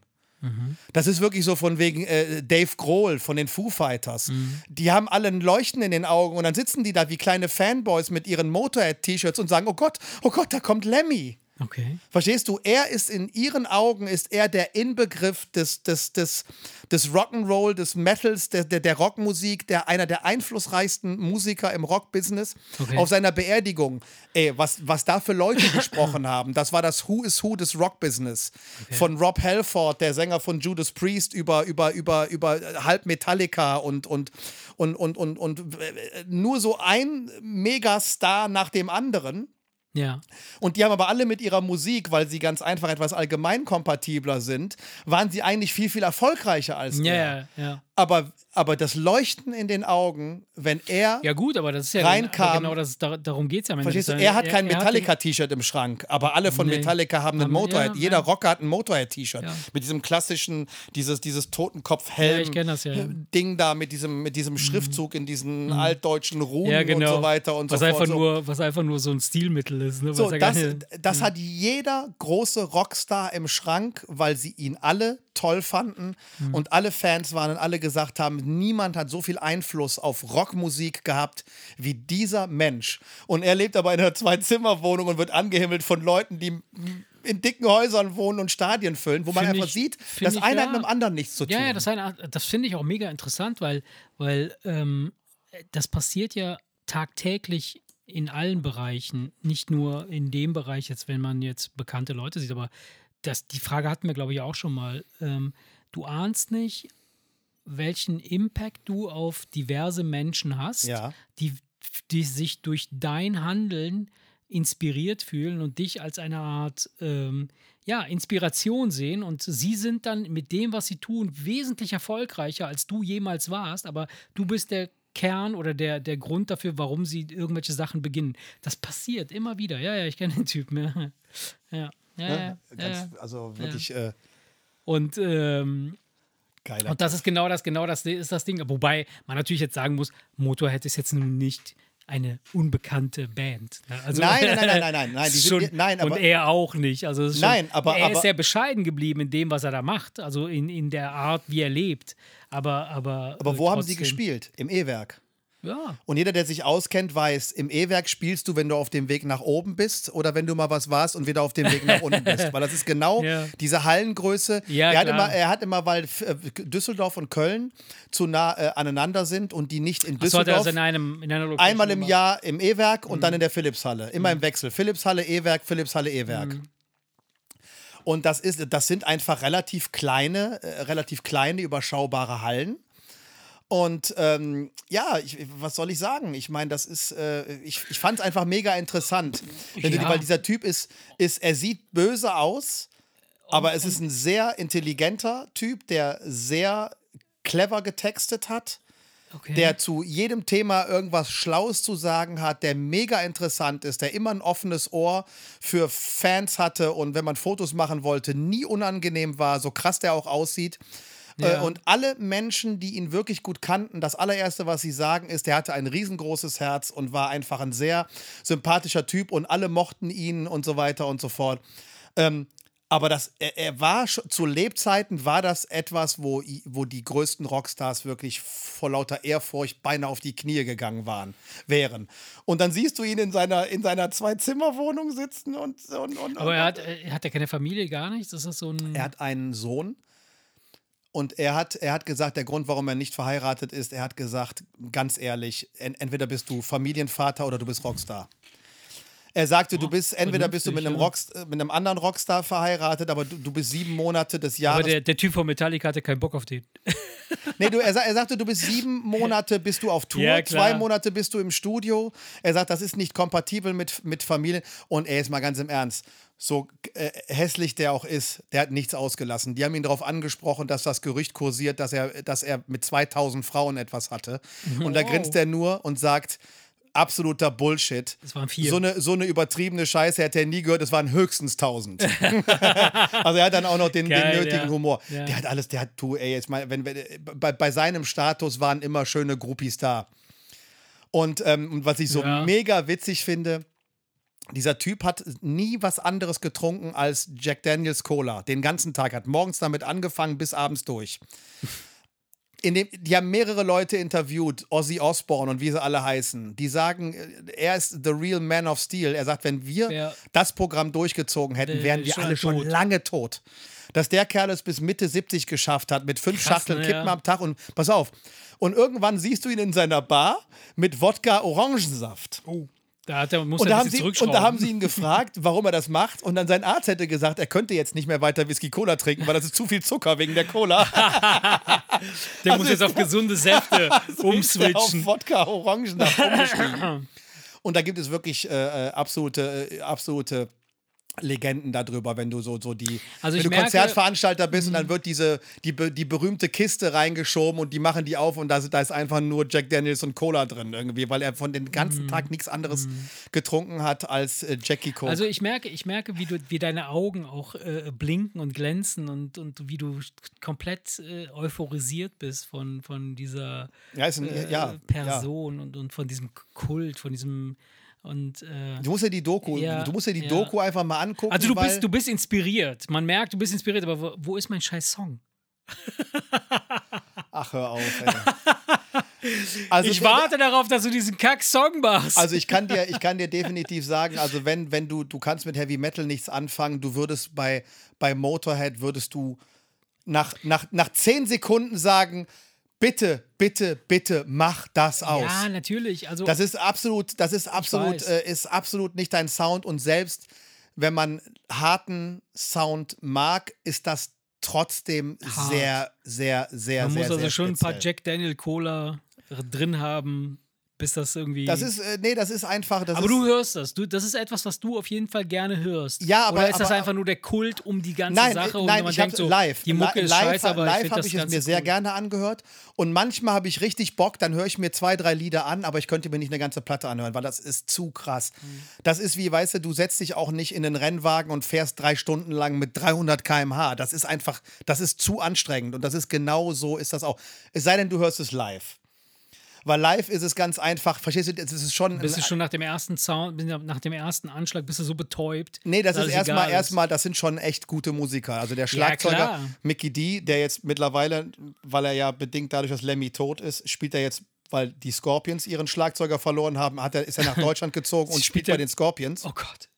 Das ist wirklich so von wegen äh, Dave Grohl von den Foo Fighters. Die haben alle ein Leuchten in den Augen und dann sitzen die da wie kleine Fanboys mit ihren Motorhead-T-Shirts und sagen, oh Gott, oh Gott, da kommt Lemmy. Okay. Verstehst du? Er ist in ihren Augen ist er der Inbegriff des, des, des, des Rock'n'Roll, des Metals, der, der, der Rockmusik, der einer der einflussreichsten Musiker im Rockbusiness. Okay. Auf seiner Beerdigung, ey, was, was da für Leute gesprochen haben, das war das Who is Who des Rockbusiness. Von Rob Halford, der Sänger von Judas Priest, über, über, über, über halb Metallica und, und, und, und, und, und äh, nur so ein Megastar nach dem anderen. Ja. Und die haben aber alle mit ihrer Musik, weil sie ganz einfach etwas allgemeinkompatibler sind, waren sie eigentlich viel, viel erfolgreicher als Ja, er. ja, ja. Aber, aber das Leuchten in den Augen, wenn er, Ja, gut, aber das ist ja Reinkam. aber genau das, da, darum geht es ja. verstehst du, er hat kein Metallica-T-Shirt im Schrank, aber alle von Nee. Metallica haben ein Haben- Motorhead. ja, Jeder. Rocker hat ein Motorhead-T-Shirt. Ja. Mit diesem klassischen, dieses, dieses Ja, Totenkopf-Helm. ich kenn das, ja. Ding da mit diesem, mit diesem Schriftzug in diesen altdeutschen Runen genau. und so weiter und was so fort. Nur, was einfach nur so ein Stilmittel ist. Ne? So, das, nicht- das hat jeder große Rockstar im Schrank, weil sie ihn alle toll fanden Mhm. und alle Fans waren und alle gesagt haben, niemand hat so viel Einfluss auf Rockmusik gehabt wie dieser Mensch. Und er lebt aber in einer Zwei-Zimmer-Wohnung und wird angehimmelt von Leuten, die in dicken Häusern wohnen und Stadien füllen, wo man Find einfach ich- sieht, dass einer ja. hat mit dem anderen nichts zu tun. Ja, ja, das, eine, das finde ich auch mega interessant, weil, weil ähm, das passiert ja tagtäglich in allen Bereichen, nicht nur in dem Bereich, jetzt, wenn man jetzt bekannte Leute sieht, aber das, die Frage hatten wir, glaube ich, auch schon mal. Ähm, du ahnst nicht, welchen Impact du auf diverse Menschen hast, Ja. die, die sich durch dein Handeln inspiriert fühlen und dich als eine Art ähm, ja, Inspiration sehen. Und sie sind dann mit dem, was sie tun, wesentlich erfolgreicher, als du jemals warst. Aber du bist der Kern oder der, der Grund dafür, warum sie irgendwelche Sachen beginnen. Das passiert immer wieder. Ja, ja, ich kenne den Typen. Ja, ja, ja. ja, Ne? Ganz, ja. Also wirklich äh, Und ähm, geiler. und das ist genau das, genau das ist das Ding. Wobei man natürlich jetzt sagen muss, Motorhead ist jetzt nun nicht eine unbekannte Band. ne? Also, Nein, nein, nein, nein, nein, nein, nein, sind- schon, nein, aber- und er auch nicht. Also schon, Nein, aber- er aber- ist sehr bescheiden geblieben in dem, was er da macht. Also in, in der Art, wie er lebt. Aber, aber, aber äh, wo haben sie trotzdem- gespielt? Im E-Werk. Ja. Und jeder, der sich auskennt, weiß, im E-Werk spielst du, wenn du auf dem Weg nach oben bist oder wenn du mal was warst und wieder auf dem Weg nach unten bist. Weil das ist genau Ja. diese Hallengröße. Ja, er, hat klar. immer, er hat immer, weil äh, Düsseldorf und Köln zu nah äh, aneinander sind und die nicht in So hat er Düsseldorf. das in, einem, in einer Einmal im. Jahr im E-Werk und Mhm. dann in der Philipshalle. Immer im Wechsel. Philipshalle, E-Werk, Philipshalle, E-Werk. Mhm. Und das, ist, das sind einfach relativ kleine, äh, relativ kleine, überschaubare Hallen. Und ähm, ja, ich, was soll ich sagen? Ich meine, das ist, äh, ich, ich fand es einfach mega interessant. Wenn du, Ja. weil dieser Typ ist, ist, er sieht böse aus, aber es ist ein sehr intelligenter Typ, der sehr clever getextet hat Okay. der zu jedem Thema irgendwas Schlaues zu sagen hat, der mega interessant ist, der immer ein offenes Ohr für Fans hatte und wenn man Fotos machen wollte, nie unangenehm war, so krass der auch aussieht. Ja. Äh, Und alle Menschen, die ihn wirklich gut kannten, das allererste, was sie sagen, ist, der hatte ein riesengroßes Herz und war einfach ein sehr sympathischer Typ und alle mochten ihn und so weiter und so fort. Ähm, aber das, er, er war zu Lebzeiten war das etwas, wo, wo die größten Rockstars wirklich vor lauter Ehrfurcht beinahe auf die Knie gegangen waren, wären. Und dann siehst du ihn in seiner, in seiner Zwei-Zimmer-Wohnung sitzen und, und, und aber er hat, äh, hat er keine Familie, gar nichts? Ist das so ein. er hat einen Sohn und er hat, er hat gesagt, der Grund, warum er nicht verheiratet ist, er hat gesagt, ganz ehrlich, en, entweder bist du Familienvater oder du bist Rockstar. Er sagte, du bist, entweder bist du mit einem, vernünftig, Rockst, mit einem anderen Rockstar verheiratet, aber du, du bist sieben Monate des aber Jahres. der, der Typ von Metallica hatte keinen Bock auf den. Nee, du, er, er sagte, du bist sieben Monate bist du auf Tour, Ja, zwei Monate bist du im Studio. Er sagt, das ist nicht kompatibel mit, mit Familie. Und er ist mal ganz im Ernst, so äh, hässlich der auch ist, der hat nichts ausgelassen. Die haben ihn darauf angesprochen, dass das Gerücht kursiert, dass er, dass er mit 2000 Frauen etwas hatte. Und da Wow. grinst er nur und sagt, absoluter Bullshit. Das waren vier. So eine, so eine übertriebene Scheiße hätte er nie gehört, es waren höchstens 1000. also er hat dann auch noch den, Geil, den nötigen ja. Humor. Ja. Der hat alles, der hat, du, ey, jetzt mal, wenn, wenn bei, bei seinem Status waren immer schöne Groupies da. Und, ähm, was ich so Ja. mega witzig finde, dieser Typ hat nie was anderes getrunken als Jack Daniels Cola. Den ganzen Tag. Hat morgens damit angefangen bis abends durch. In dem, die haben mehrere Leute interviewt, Ozzy Osbourne und wie sie alle heißen. Die sagen, äh, er ist the real man of steel. Er sagt, wenn wir Ja. das Programm durchgezogen hätten, wären wir schon alle schon tot. lange tot. Dass der Kerl es bis Mitte 70 geschafft hat, mit fünf Krass, Schachteln ne, Kippen ja. am Tag und pass auf. Und irgendwann siehst du ihn in seiner Bar mit Wodka Orangensaft. Oh. Da hat er, muss Und da, haben sie, und da haben sie ihn gefragt, warum er das macht. Und dann sein Arzt hätte gesagt, er könnte jetzt nicht mehr weiter Whisky Cola trinken, weil das ist zu viel Zucker wegen der Cola. der also muss jetzt auf gesunde Säfte Ist der auf umswitchen. Wodka Orangensaft umgestiegen. Und da gibt es wirklich äh, äh, absolute, äh, absolute Legenden darüber, wenn du so, so die, Also wenn du merke- Mhm. Konzertveranstalter bist und dann wird diese, die, die berühmte Kiste reingeschoben und die machen die auf und da, da ist einfach nur Jack Daniels und Cola drin irgendwie, weil er von den ganzen Tag nichts anderes getrunken hat als äh, Jackie Coke. Mhm. Also ich merke, ich merke, wie du, wie deine Augen auch äh, blinken und glänzen und, und wie du komplett äh, euphorisiert bist von, von dieser ja, ein, äh, ja, ja. Person und, und von diesem Kult, von diesem und äh, Du musst dir die Doku, Ja, du musst dir die ja. Doku einfach mal angucken. also du bist, du bist inspiriert. Man merkt, du bist inspiriert, aber wo, wo ist mein scheiß Song? Ach, hör auf, ey. Also, ich warte darauf, dass du diesen Kack-Song machst. Also ich kann dir, ich kann dir definitiv sagen, also wenn, wenn du, du kannst mit Heavy Metal nichts anfangen, du würdest bei, bei Motorhead würdest du nach, nach, nach zehn Sekunden sagen, bitte, bitte, bitte mach das aus. Ja, natürlich. Also, Das ist absolut, das ist absolut, äh, ist absolut nicht dein Sound und selbst wenn man harten Sound mag, ist das trotzdem Hart. sehr, sehr, sehr, man sehr, muss also sehr schon ein paar speziell. Jack Daniel Cola drin haben, bis das irgendwie. Das ist, äh, nee, das ist einfach, das aber ist, du hörst das. Du, das ist etwas, was du auf jeden Fall gerne hörst. Ja, aber- Oder ist das aber- einfach nur der Kult um die ganze Nein, Sache und nein, man ich habe denkt so, live. die Mucke Li- ist live, scheiße, aber live habe ich es mir sehr cool. gerne angehört. Und manchmal habe ich richtig Bock, dann höre ich mir zwei, drei Lieder an, aber ich könnte mir nicht eine ganze Platte anhören, weil das ist zu krass. Mhm. Das ist wie, weißt du, du setzt dich auch nicht in einen Rennwagen und fährst drei Stunden lang mit 300 km/h. Das ist einfach, das ist zu anstrengend und das ist genau so ist das auch. Es sei denn, du hörst es live. Weil live ist es ganz einfach, verstehst du, es ist schon. Bist du schon nach dem ersten Sound, nach dem ersten Anschlag, bist du so betäubt? Nee, das ist erstmal, erstmal, das sind schon echt gute Musiker. Also der Schlagzeuger klar. Mickey D, der jetzt mittlerweile, weil er ja bedingt dadurch, dass Lemmy tot ist, spielt er jetzt, weil die Scorpions ihren Schlagzeuger verloren haben, hat er, ist er nach Deutschland gezogen und Spielt spielt bei den Scorpions. Oh Gott.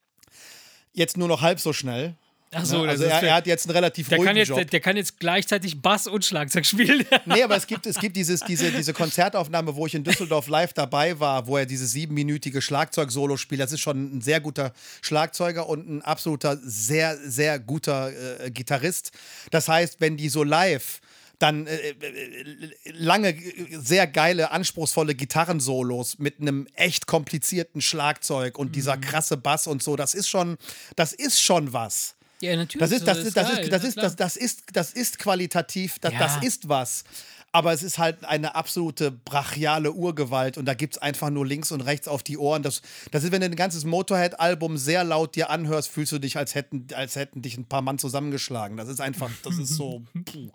Jetzt nur noch halb so schnell. Ach so, Ne? Also er, der- er hat jetzt einen relativ Der ruhigen kann, jetzt, Job. der, der kann jetzt gleichzeitig Bass und Schlagzeug spielen. Nee, aber es gibt, es gibt dieses, diese, diese Konzertaufnahme, wo ich in Düsseldorf live dabei war, wo er dieses siebenminütige Schlagzeug-Solo spielt. Das ist schon ein sehr guter Schlagzeuger und ein absoluter, sehr, sehr guter äh, Gitarrist. Das heißt, wenn die so live dann äh, äh, lange, sehr geile, anspruchsvolle Gitarrensolos mit einem echt komplizierten Schlagzeug und Mhm. dieser krasse Bass und so, das ist schon, das ist schon was. Ja, natürlich. Das ist, das ist, das geil, ist, das na ist, klar. das, das ist, das ist qualitativ, das, Ja. das ist was. Aber es ist halt eine absolute brachiale Urgewalt und da gibt es einfach nur links und rechts auf die Ohren. Das, das ist, wenn du ein ganzes Motorhead-Album sehr laut dir anhörst, fühlst du dich, als hätten, als hätten dich ein paar Mann zusammengeschlagen. Das ist einfach, das ist so. Puh.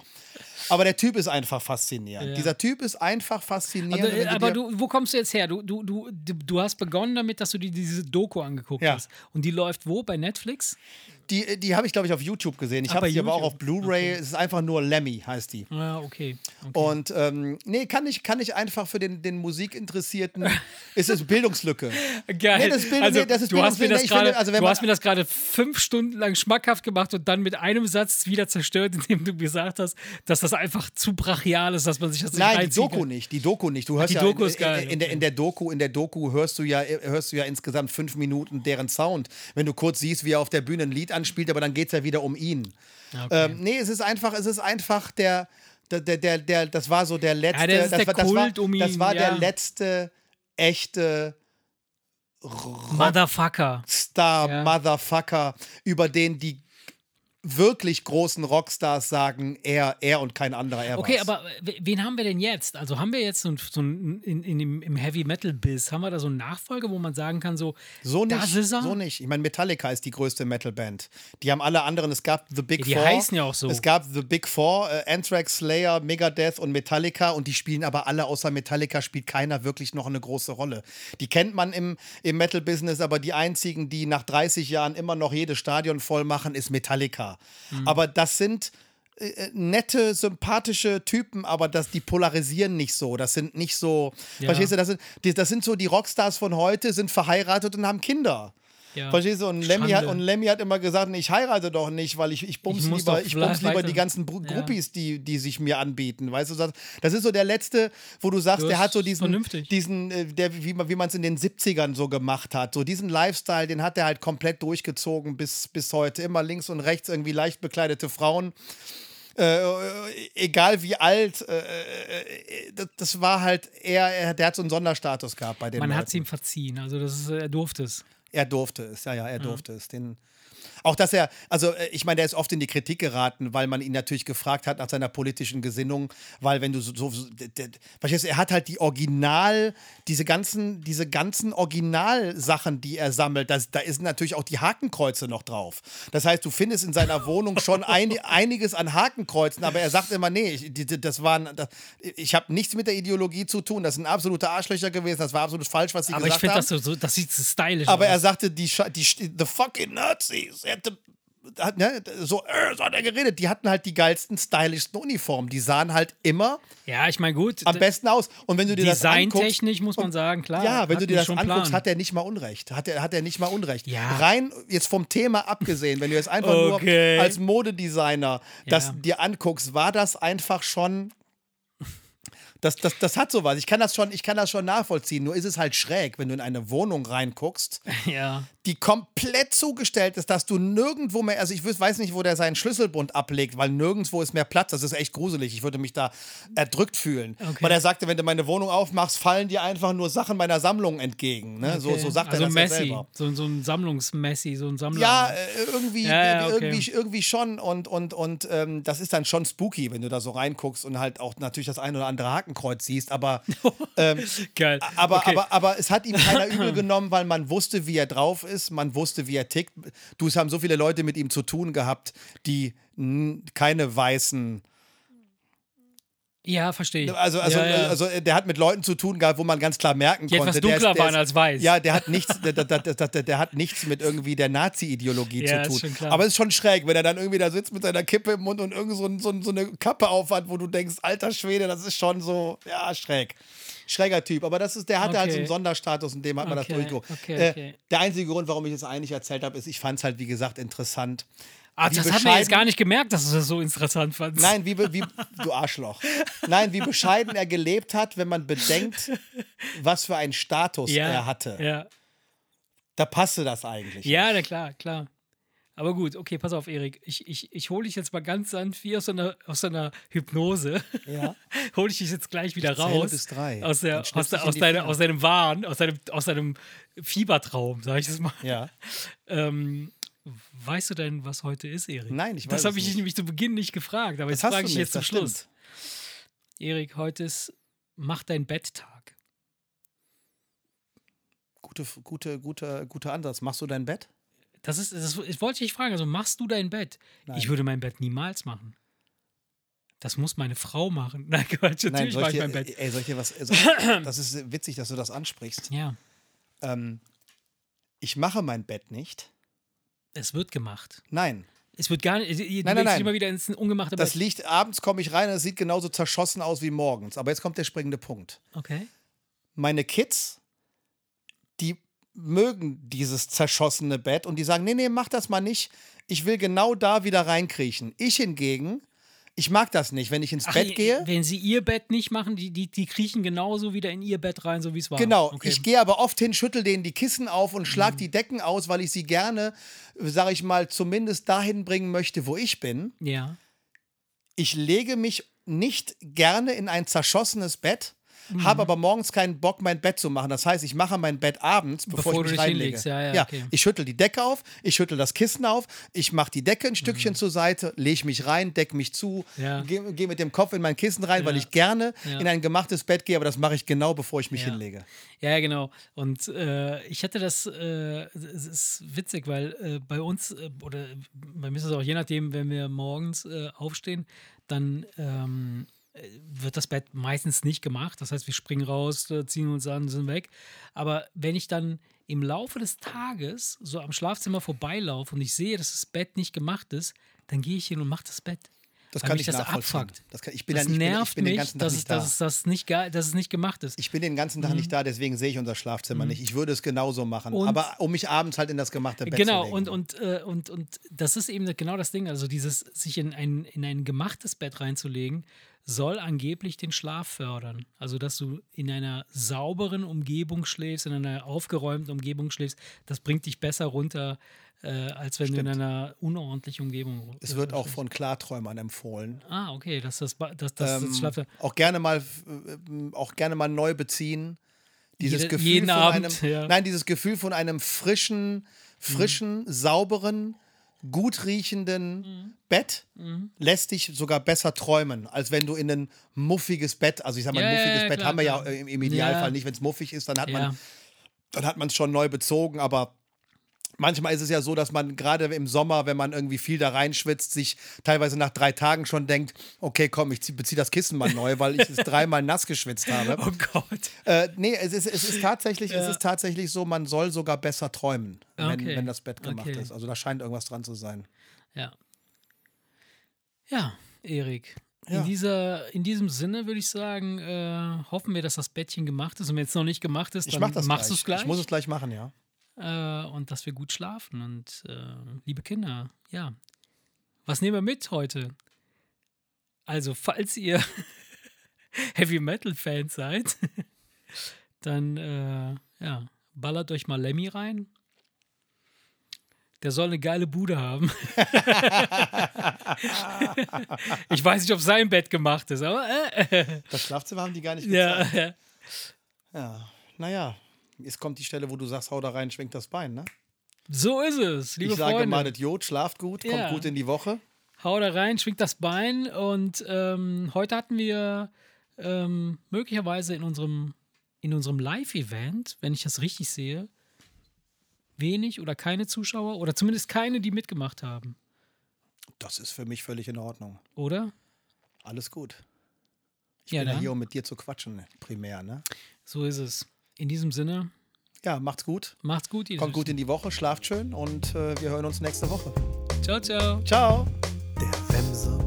Aber der Typ ist einfach faszinierend. Ja. Dieser Typ ist einfach faszinierend. Also, aber dir- du, wo kommst du jetzt her? Du, du, du, du du hast begonnen damit, dass du dir diese Doku angeguckt Ja. hast. Und die läuft wo? Bei Netflix? Die, die habe ich, glaube ich, auf YouTube gesehen. Ich Ah, habe sie aber auch auf Blu-ray. Es ist einfach nur Lemmy, heißt die. Ja, okay. okay. Und ähm, nee, kann ich, kann ich einfach für den, den Musikinteressierten, ist es Bildungslücke. Geil. Nee, das ist Bild- also, nee, das ist du hast mir das gerade also wenn du man- hast mir das gerade fünf Stunden lang schmackhaft gemacht und dann mit einem Satz wieder zerstört, indem du gesagt hast, dass das einfach zu brachial ist, dass man sich das nicht Nein, die Doku nicht, die Doku nicht. Du hörst die ja Doku in, ist geil, in, in, der, okay. in der Doku, in der Doku hörst du ja, hörst du ja insgesamt fünf Minuten deren Sound. Wenn du kurz siehst, wie er auf der Bühne ein Lied anspielt, aber dann geht es ja wieder um ihn. Okay. Ähm, nee, es ist einfach, es ist einfach der, der, der, der, der das war so der letzte, das ist das, der war, das, war, um das ihn, war ja. der letzte echte Motherfucker. Star Ja. Motherfucker, über den die wirklich großen Rockstars sagen, er, er und kein anderer, er Okay, war's. aber wen haben wir denn jetzt? Also haben wir jetzt so, so ein, in, in im Heavy Metal Biss, haben wir da so einen Nachfolger, wo man sagen kann, so, So nicht, das ist er? so nicht. Ich meine, Metallica ist die größte Metalband. Die haben alle anderen, es gab The Big Ja, die Four. heißen ja auch so. Es gab The Big Four, äh, Anthrax, Slayer, Megadeth und Metallica und die spielen aber alle außer Metallica spielt keiner wirklich noch eine große Rolle. Die kennt man im, im Metal-Business, aber die einzigen, die nach 30 Jahren immer noch jedes Stadion voll machen, ist Metallica. Mhm. Aber das sind äh, nette, sympathische Typen, aber das, die polarisieren nicht so. Das sind nicht so, Ja. verstehst du, das sind, die, das sind so die Rockstars von heute, sind verheiratet und haben Kinder. Ja. Verstehst du? Und Lemmy, hat, und Lemmy hat immer gesagt, ich heirate doch nicht, weil ich, ich bums Ich lieber, ich bums lieber die ganzen Bru Ja. Groupies, die, die sich mir anbieten. Weißt du, das, ist so der letzte, wo du sagst, Das der hat so diesen, vernünftig. diesen äh, der, wie man es in den 70ern so gemacht hat. So diesen Lifestyle, den hat er halt komplett durchgezogen bis, bis heute. Immer links und rechts irgendwie leicht bekleidete Frauen. Äh, egal wie alt, äh, äh, das, das war halt, er, er, der hat so einen Sonderstatus gehabt bei den Man hat es ihm verziehen, also das ist, er durfte es. Er durfte es, ja, ja, er durfte es. Den, auch dass er, also äh, ich meine, der ist oft in die Kritik geraten, weil man ihn natürlich gefragt hat nach seiner politischen Gesinnung, weil wenn du so, so, so verstehst er hat halt die Original, diese ganzen, diese ganzen Originalsachen, die er sammelt, das, da ist natürlich auch die Hakenkreuze noch drauf. Das heißt, du findest in seiner Wohnung schon ein, einiges an Hakenkreuzen, aber er sagt immer, nee, ich, die, die- das waren, das, ich habe nichts mit der Ideologie zu tun, das sind absolute Arschlöcher gewesen, das war absolut falsch, was sie Aber ich gesagt finde haben. das so, so, das sieht so stylisch Aber aus. er sagte, die, Scha- die, the fucking Nazis. Hat, ne, so, äh, so hat er geredet. Die hatten halt die geilsten, stylischsten Uniformen. Die sahen halt immer ja, ich meine, gut. am besten aus. Und wenn du dir das anguckst. Designtechnisch muss man sagen, klar. Ja, wenn du dir das schon anguckst, Plan. hat er nicht mal Unrecht. Hat er, hat er nicht mal Unrecht. Ja. Rein jetzt vom Thema abgesehen, wenn du jetzt einfach Okay. nur als Modedesigner das Ja. dir anguckst, war das einfach schon Das, das, das hat sowas. Ich kann das, schon, ich kann das schon nachvollziehen. Nur ist es halt schräg, wenn du in eine Wohnung reinguckst, Ja. die komplett zugestellt ist, dass du nirgendwo mehr, also ich weiß nicht, wo der seinen Schlüsselbund ablegt, weil nirgendwo ist mehr Platz. Das ist echt gruselig. Ich würde mich da erdrückt fühlen. Okay. Weil er sagte, wenn du meine Wohnung aufmachst, fallen dir einfach nur Sachen meiner Sammlung entgegen. Ne? So, Okay. so sagt also er das ja Messi, selber. so, so ein Sammlungsmessi, so ein Sammler. Ja, äh, irgendwie, Ja, ja, okay. irgendwie, irgendwie schon. Und, und, und ähm, das ist dann schon spooky, wenn du da so reinguckst und halt auch natürlich das ein oder andere Hakenkreuz siehst. Aber, ähm, Geil. aber, okay. aber, aber es hat ihm keiner übel genommen, weil man wusste, wie er drauf ist. Man wusste, wie er tickt. Du, es haben so viele Leute mit ihm zu tun gehabt, die keine weißen ja, verstehe ich. also, also, ja, ja. also der hat mit Leuten zu tun gehabt, wo man ganz klar merken Die konnte. etwas der ist- dunkler der waren ist- als weiß. Ja, der hat nichts, der, der, der, hat nichts mit irgendwie der Nazi-Ideologie Ja, zu tun. Aber es ist schon schräg, wenn er dann irgendwie da sitzt mit seiner Kippe im Mund und irgend so, so, so eine Kappe aufhat, wo du denkst, alter Schwede, das ist schon so, ja, schräg. Schräger Typ. Aber das ist, der hatte halt so Okay. einen Sonderstatus, in dem hat man Okay, das durchgeguckt. okay, Äh, okay. Der einzige Grund, warum ich es eigentlich erzählt habe, ist, ich fand es halt, wie gesagt, interessant. Ah, das hat man jetzt gar nicht gemerkt, dass du das so interessant fandst. Nein, wie, wie du Arschloch. Nein, wie bescheiden er gelebt hat, wenn man bedenkt, was für einen Status ja, er hatte. Ja, Da passte das eigentlich. ja na klar, klar. Aber gut, okay, pass auf, Erik. Ich, ich, ich hole dich jetzt mal ganz sanft wie aus so einer, aus so einer Hypnose. Ja. hole ich dich jetzt gleich wieder raus. bis drei. Aus, der, aus, der, aus, Finger. aus deinem Wahn, aus deinem, aus deinem Fiebertraum, sag ich das mal. Ja. Ähm, weißt du denn, was heute ist, Erik? Nein, ich weiß Das habe ich dich nämlich zu Beginn nicht gefragt, aber Das jetzt frage ich nicht, jetzt zum Schluss. Erik, heute ist Mach dein Betttag. Gute, gute, gute, guter Ansatz. Machst du dein Bett? Das ist, das, das wollte ich dich fragen. Also machst du dein Bett? Nein. Ich würde mein Bett niemals machen. Das muss meine Frau machen. Nein, Quatsch, Nein, natürlich soll mache ich mein Bett. ey, soll ich dir was. Also, das ist witzig, dass du das ansprichst. Ja, Ähm, ich mache mein Bett nicht. Es wird gemacht. Nein. Es wird gar nicht. Du Nein, nein, nein. immer wieder ins ungemachte Das liegt, abends komme ich rein und es sieht genauso zerschossen aus wie morgens. Aber jetzt kommt der springende Punkt. Okay. meine Kids, die mögen dieses zerschossene Bett und die sagen, nee, nee, mach das mal nicht. Ich will genau da wieder reinkriechen. Ich hingegen, ich mag das nicht, wenn ich ins Ach, Bett gehe. Wenn sie ihr Bett nicht machen, die, die, die kriechen genauso wieder in ihr Bett rein, so wie es war. Genau, Okay. ich gehe aber oft hin, schüttel denen die Kissen auf und Mhm. schlag die Decken aus, weil ich sie gerne, sage ich mal, zumindest dahin bringen möchte, wo ich bin. Ja. Ich lege mich nicht gerne in ein zerschossenes Bett, Mhm. habe aber morgens keinen Bock, mein Bett zu machen. Das heißt, ich mache mein Bett abends, bevor, Bevor du ich mich reinlege. hinlegst. Ja, ja, okay. Ich schüttel die Decke auf, ich schüttel das Kissen auf, ich mache die Decke ein Stückchen zur Seite, lege mich rein, decke mich zu, Mhm. Ja. gehe geh mit dem Kopf in mein Kissen rein, weil Ja. ich gerne Ja. in ein gemachtes Bett gehe, aber das mache ich genau, bevor ich mich Ja. hinlege. Ja, ja, genau. Und äh, ich hatte das, äh, es ist witzig, weil äh, bei uns, äh, oder bei mir ist es auch je nachdem, wenn wir morgens äh, aufstehen, dann ähm, äh, wird das Bett meistens nicht gemacht. Das heißt, wir springen raus, äh, ziehen uns an, sind weg. Aber wenn ich dann im Laufe des Tages so am Schlafzimmer vorbeilaufe und ich sehe, dass das Bett nicht gemacht ist, dann gehe ich hin und mache das Bett. Das kann ich das nachvollziehen. abfuckt. Das kann, ich bin, Das ja nicht, ich bin, nervt ich bin den mich, ganzen Tag dass, nicht es- da. dass, es nicht dass es nicht gemacht ist. Ich bin den ganzen Tag nicht da, deswegen sehe ich unser Schlafzimmer nicht. Ich würde es genauso machen. Mhm. Und- aber um mich abends halt in das gemachte Bett Genau, zu legen. und, und, äh, und, und das ist eben genau das Ding. Also dieses, sich in ein, in ein gemachtes Bett reinzulegen, soll angeblich den Schlaf fördern. Also, dass du in einer sauberen Umgebung schläfst, in einer aufgeräumten Umgebung schläfst, das bringt dich besser runter, äh, als wenn du in einer unordentlichen Umgebung es wird auch von Klarträumern empfohlen. Ah, okay, dass das, Ähm, das Schlaf. auch gerne mal äh, auch gerne mal neu beziehen. Dieses Jede- Gefühl jeden von Abend, einem, ja. nein, dieses Gefühl von einem frischen, frischen, sauberen, gut riechenden Bett lässt dich sogar besser träumen, als wenn du in ein muffiges Bett, also ich sag mal, ein Ja, ja, muffiges ja, Bett klar, haben wir ja klar. im, im Idealfall Ja. nicht, wenn es muffig ist, dann hat Ja. man dann hat man es schon neu bezogen, aber manchmal ist es ja so, dass man gerade im Sommer, wenn man irgendwie viel da reinschwitzt, sich teilweise nach drei Tagen schon denkt, okay, komm, ich beziehe das Kissen mal neu, weil ich es dreimal nass geschwitzt habe. Oh Gott. Äh, nee, es ist, es ist tatsächlich, es ist tatsächlich so, man soll sogar besser träumen, wenn, Okay. wenn das Bett gemacht Okay. ist. Also da scheint irgendwas dran zu sein. Ja. Ja, Erik. Ja. In, dieser, in diesem Sinne würde ich sagen, äh, hoffen wir, dass das Bettchen gemacht ist. Und wenn es noch nicht gemacht ist, dann mach das machst du es gleich. Ich muss es gleich machen, ja. Äh, und dass wir gut schlafen. Und äh, liebe Kinder, ja. Was nehmen wir mit heute? Also, falls ihr Heavy Metal Fans seid, dann äh, ja, ballert euch mal Lemmy rein. Der soll eine geile Bude haben. ich weiß nicht, ob sein Bett gemacht ist, aber. Äh, Das Schlafzimmer haben die gar nicht ja, gezeigt. ja. Ja. Naja, jetzt kommt die Stelle, wo du sagst, hau da rein, schwenkt das Bein, ne? So ist es, liebe ich sage Freunde. mal, das Jod, schlaft gut, kommt Ja. gut in die Woche. Hau da rein, schwingt das Bein und ähm, heute hatten wir ähm, möglicherweise in unserem, in unserem Live-Event, wenn ich das richtig sehe, wenig oder keine Zuschauer oder zumindest keine, die mitgemacht haben, Das ist für mich völlig in Ordnung. oder? Alles gut. Ich Ja, bin ja hier, um mit dir zu quatschen, primär, ne? So ist es. In diesem Sinne, Ja, macht's gut. macht's gut, ihr Kommt gut in die Woche, schlaft schön und äh, wir hören uns nächste Woche. Ciao, ciao. Ciao. Der Web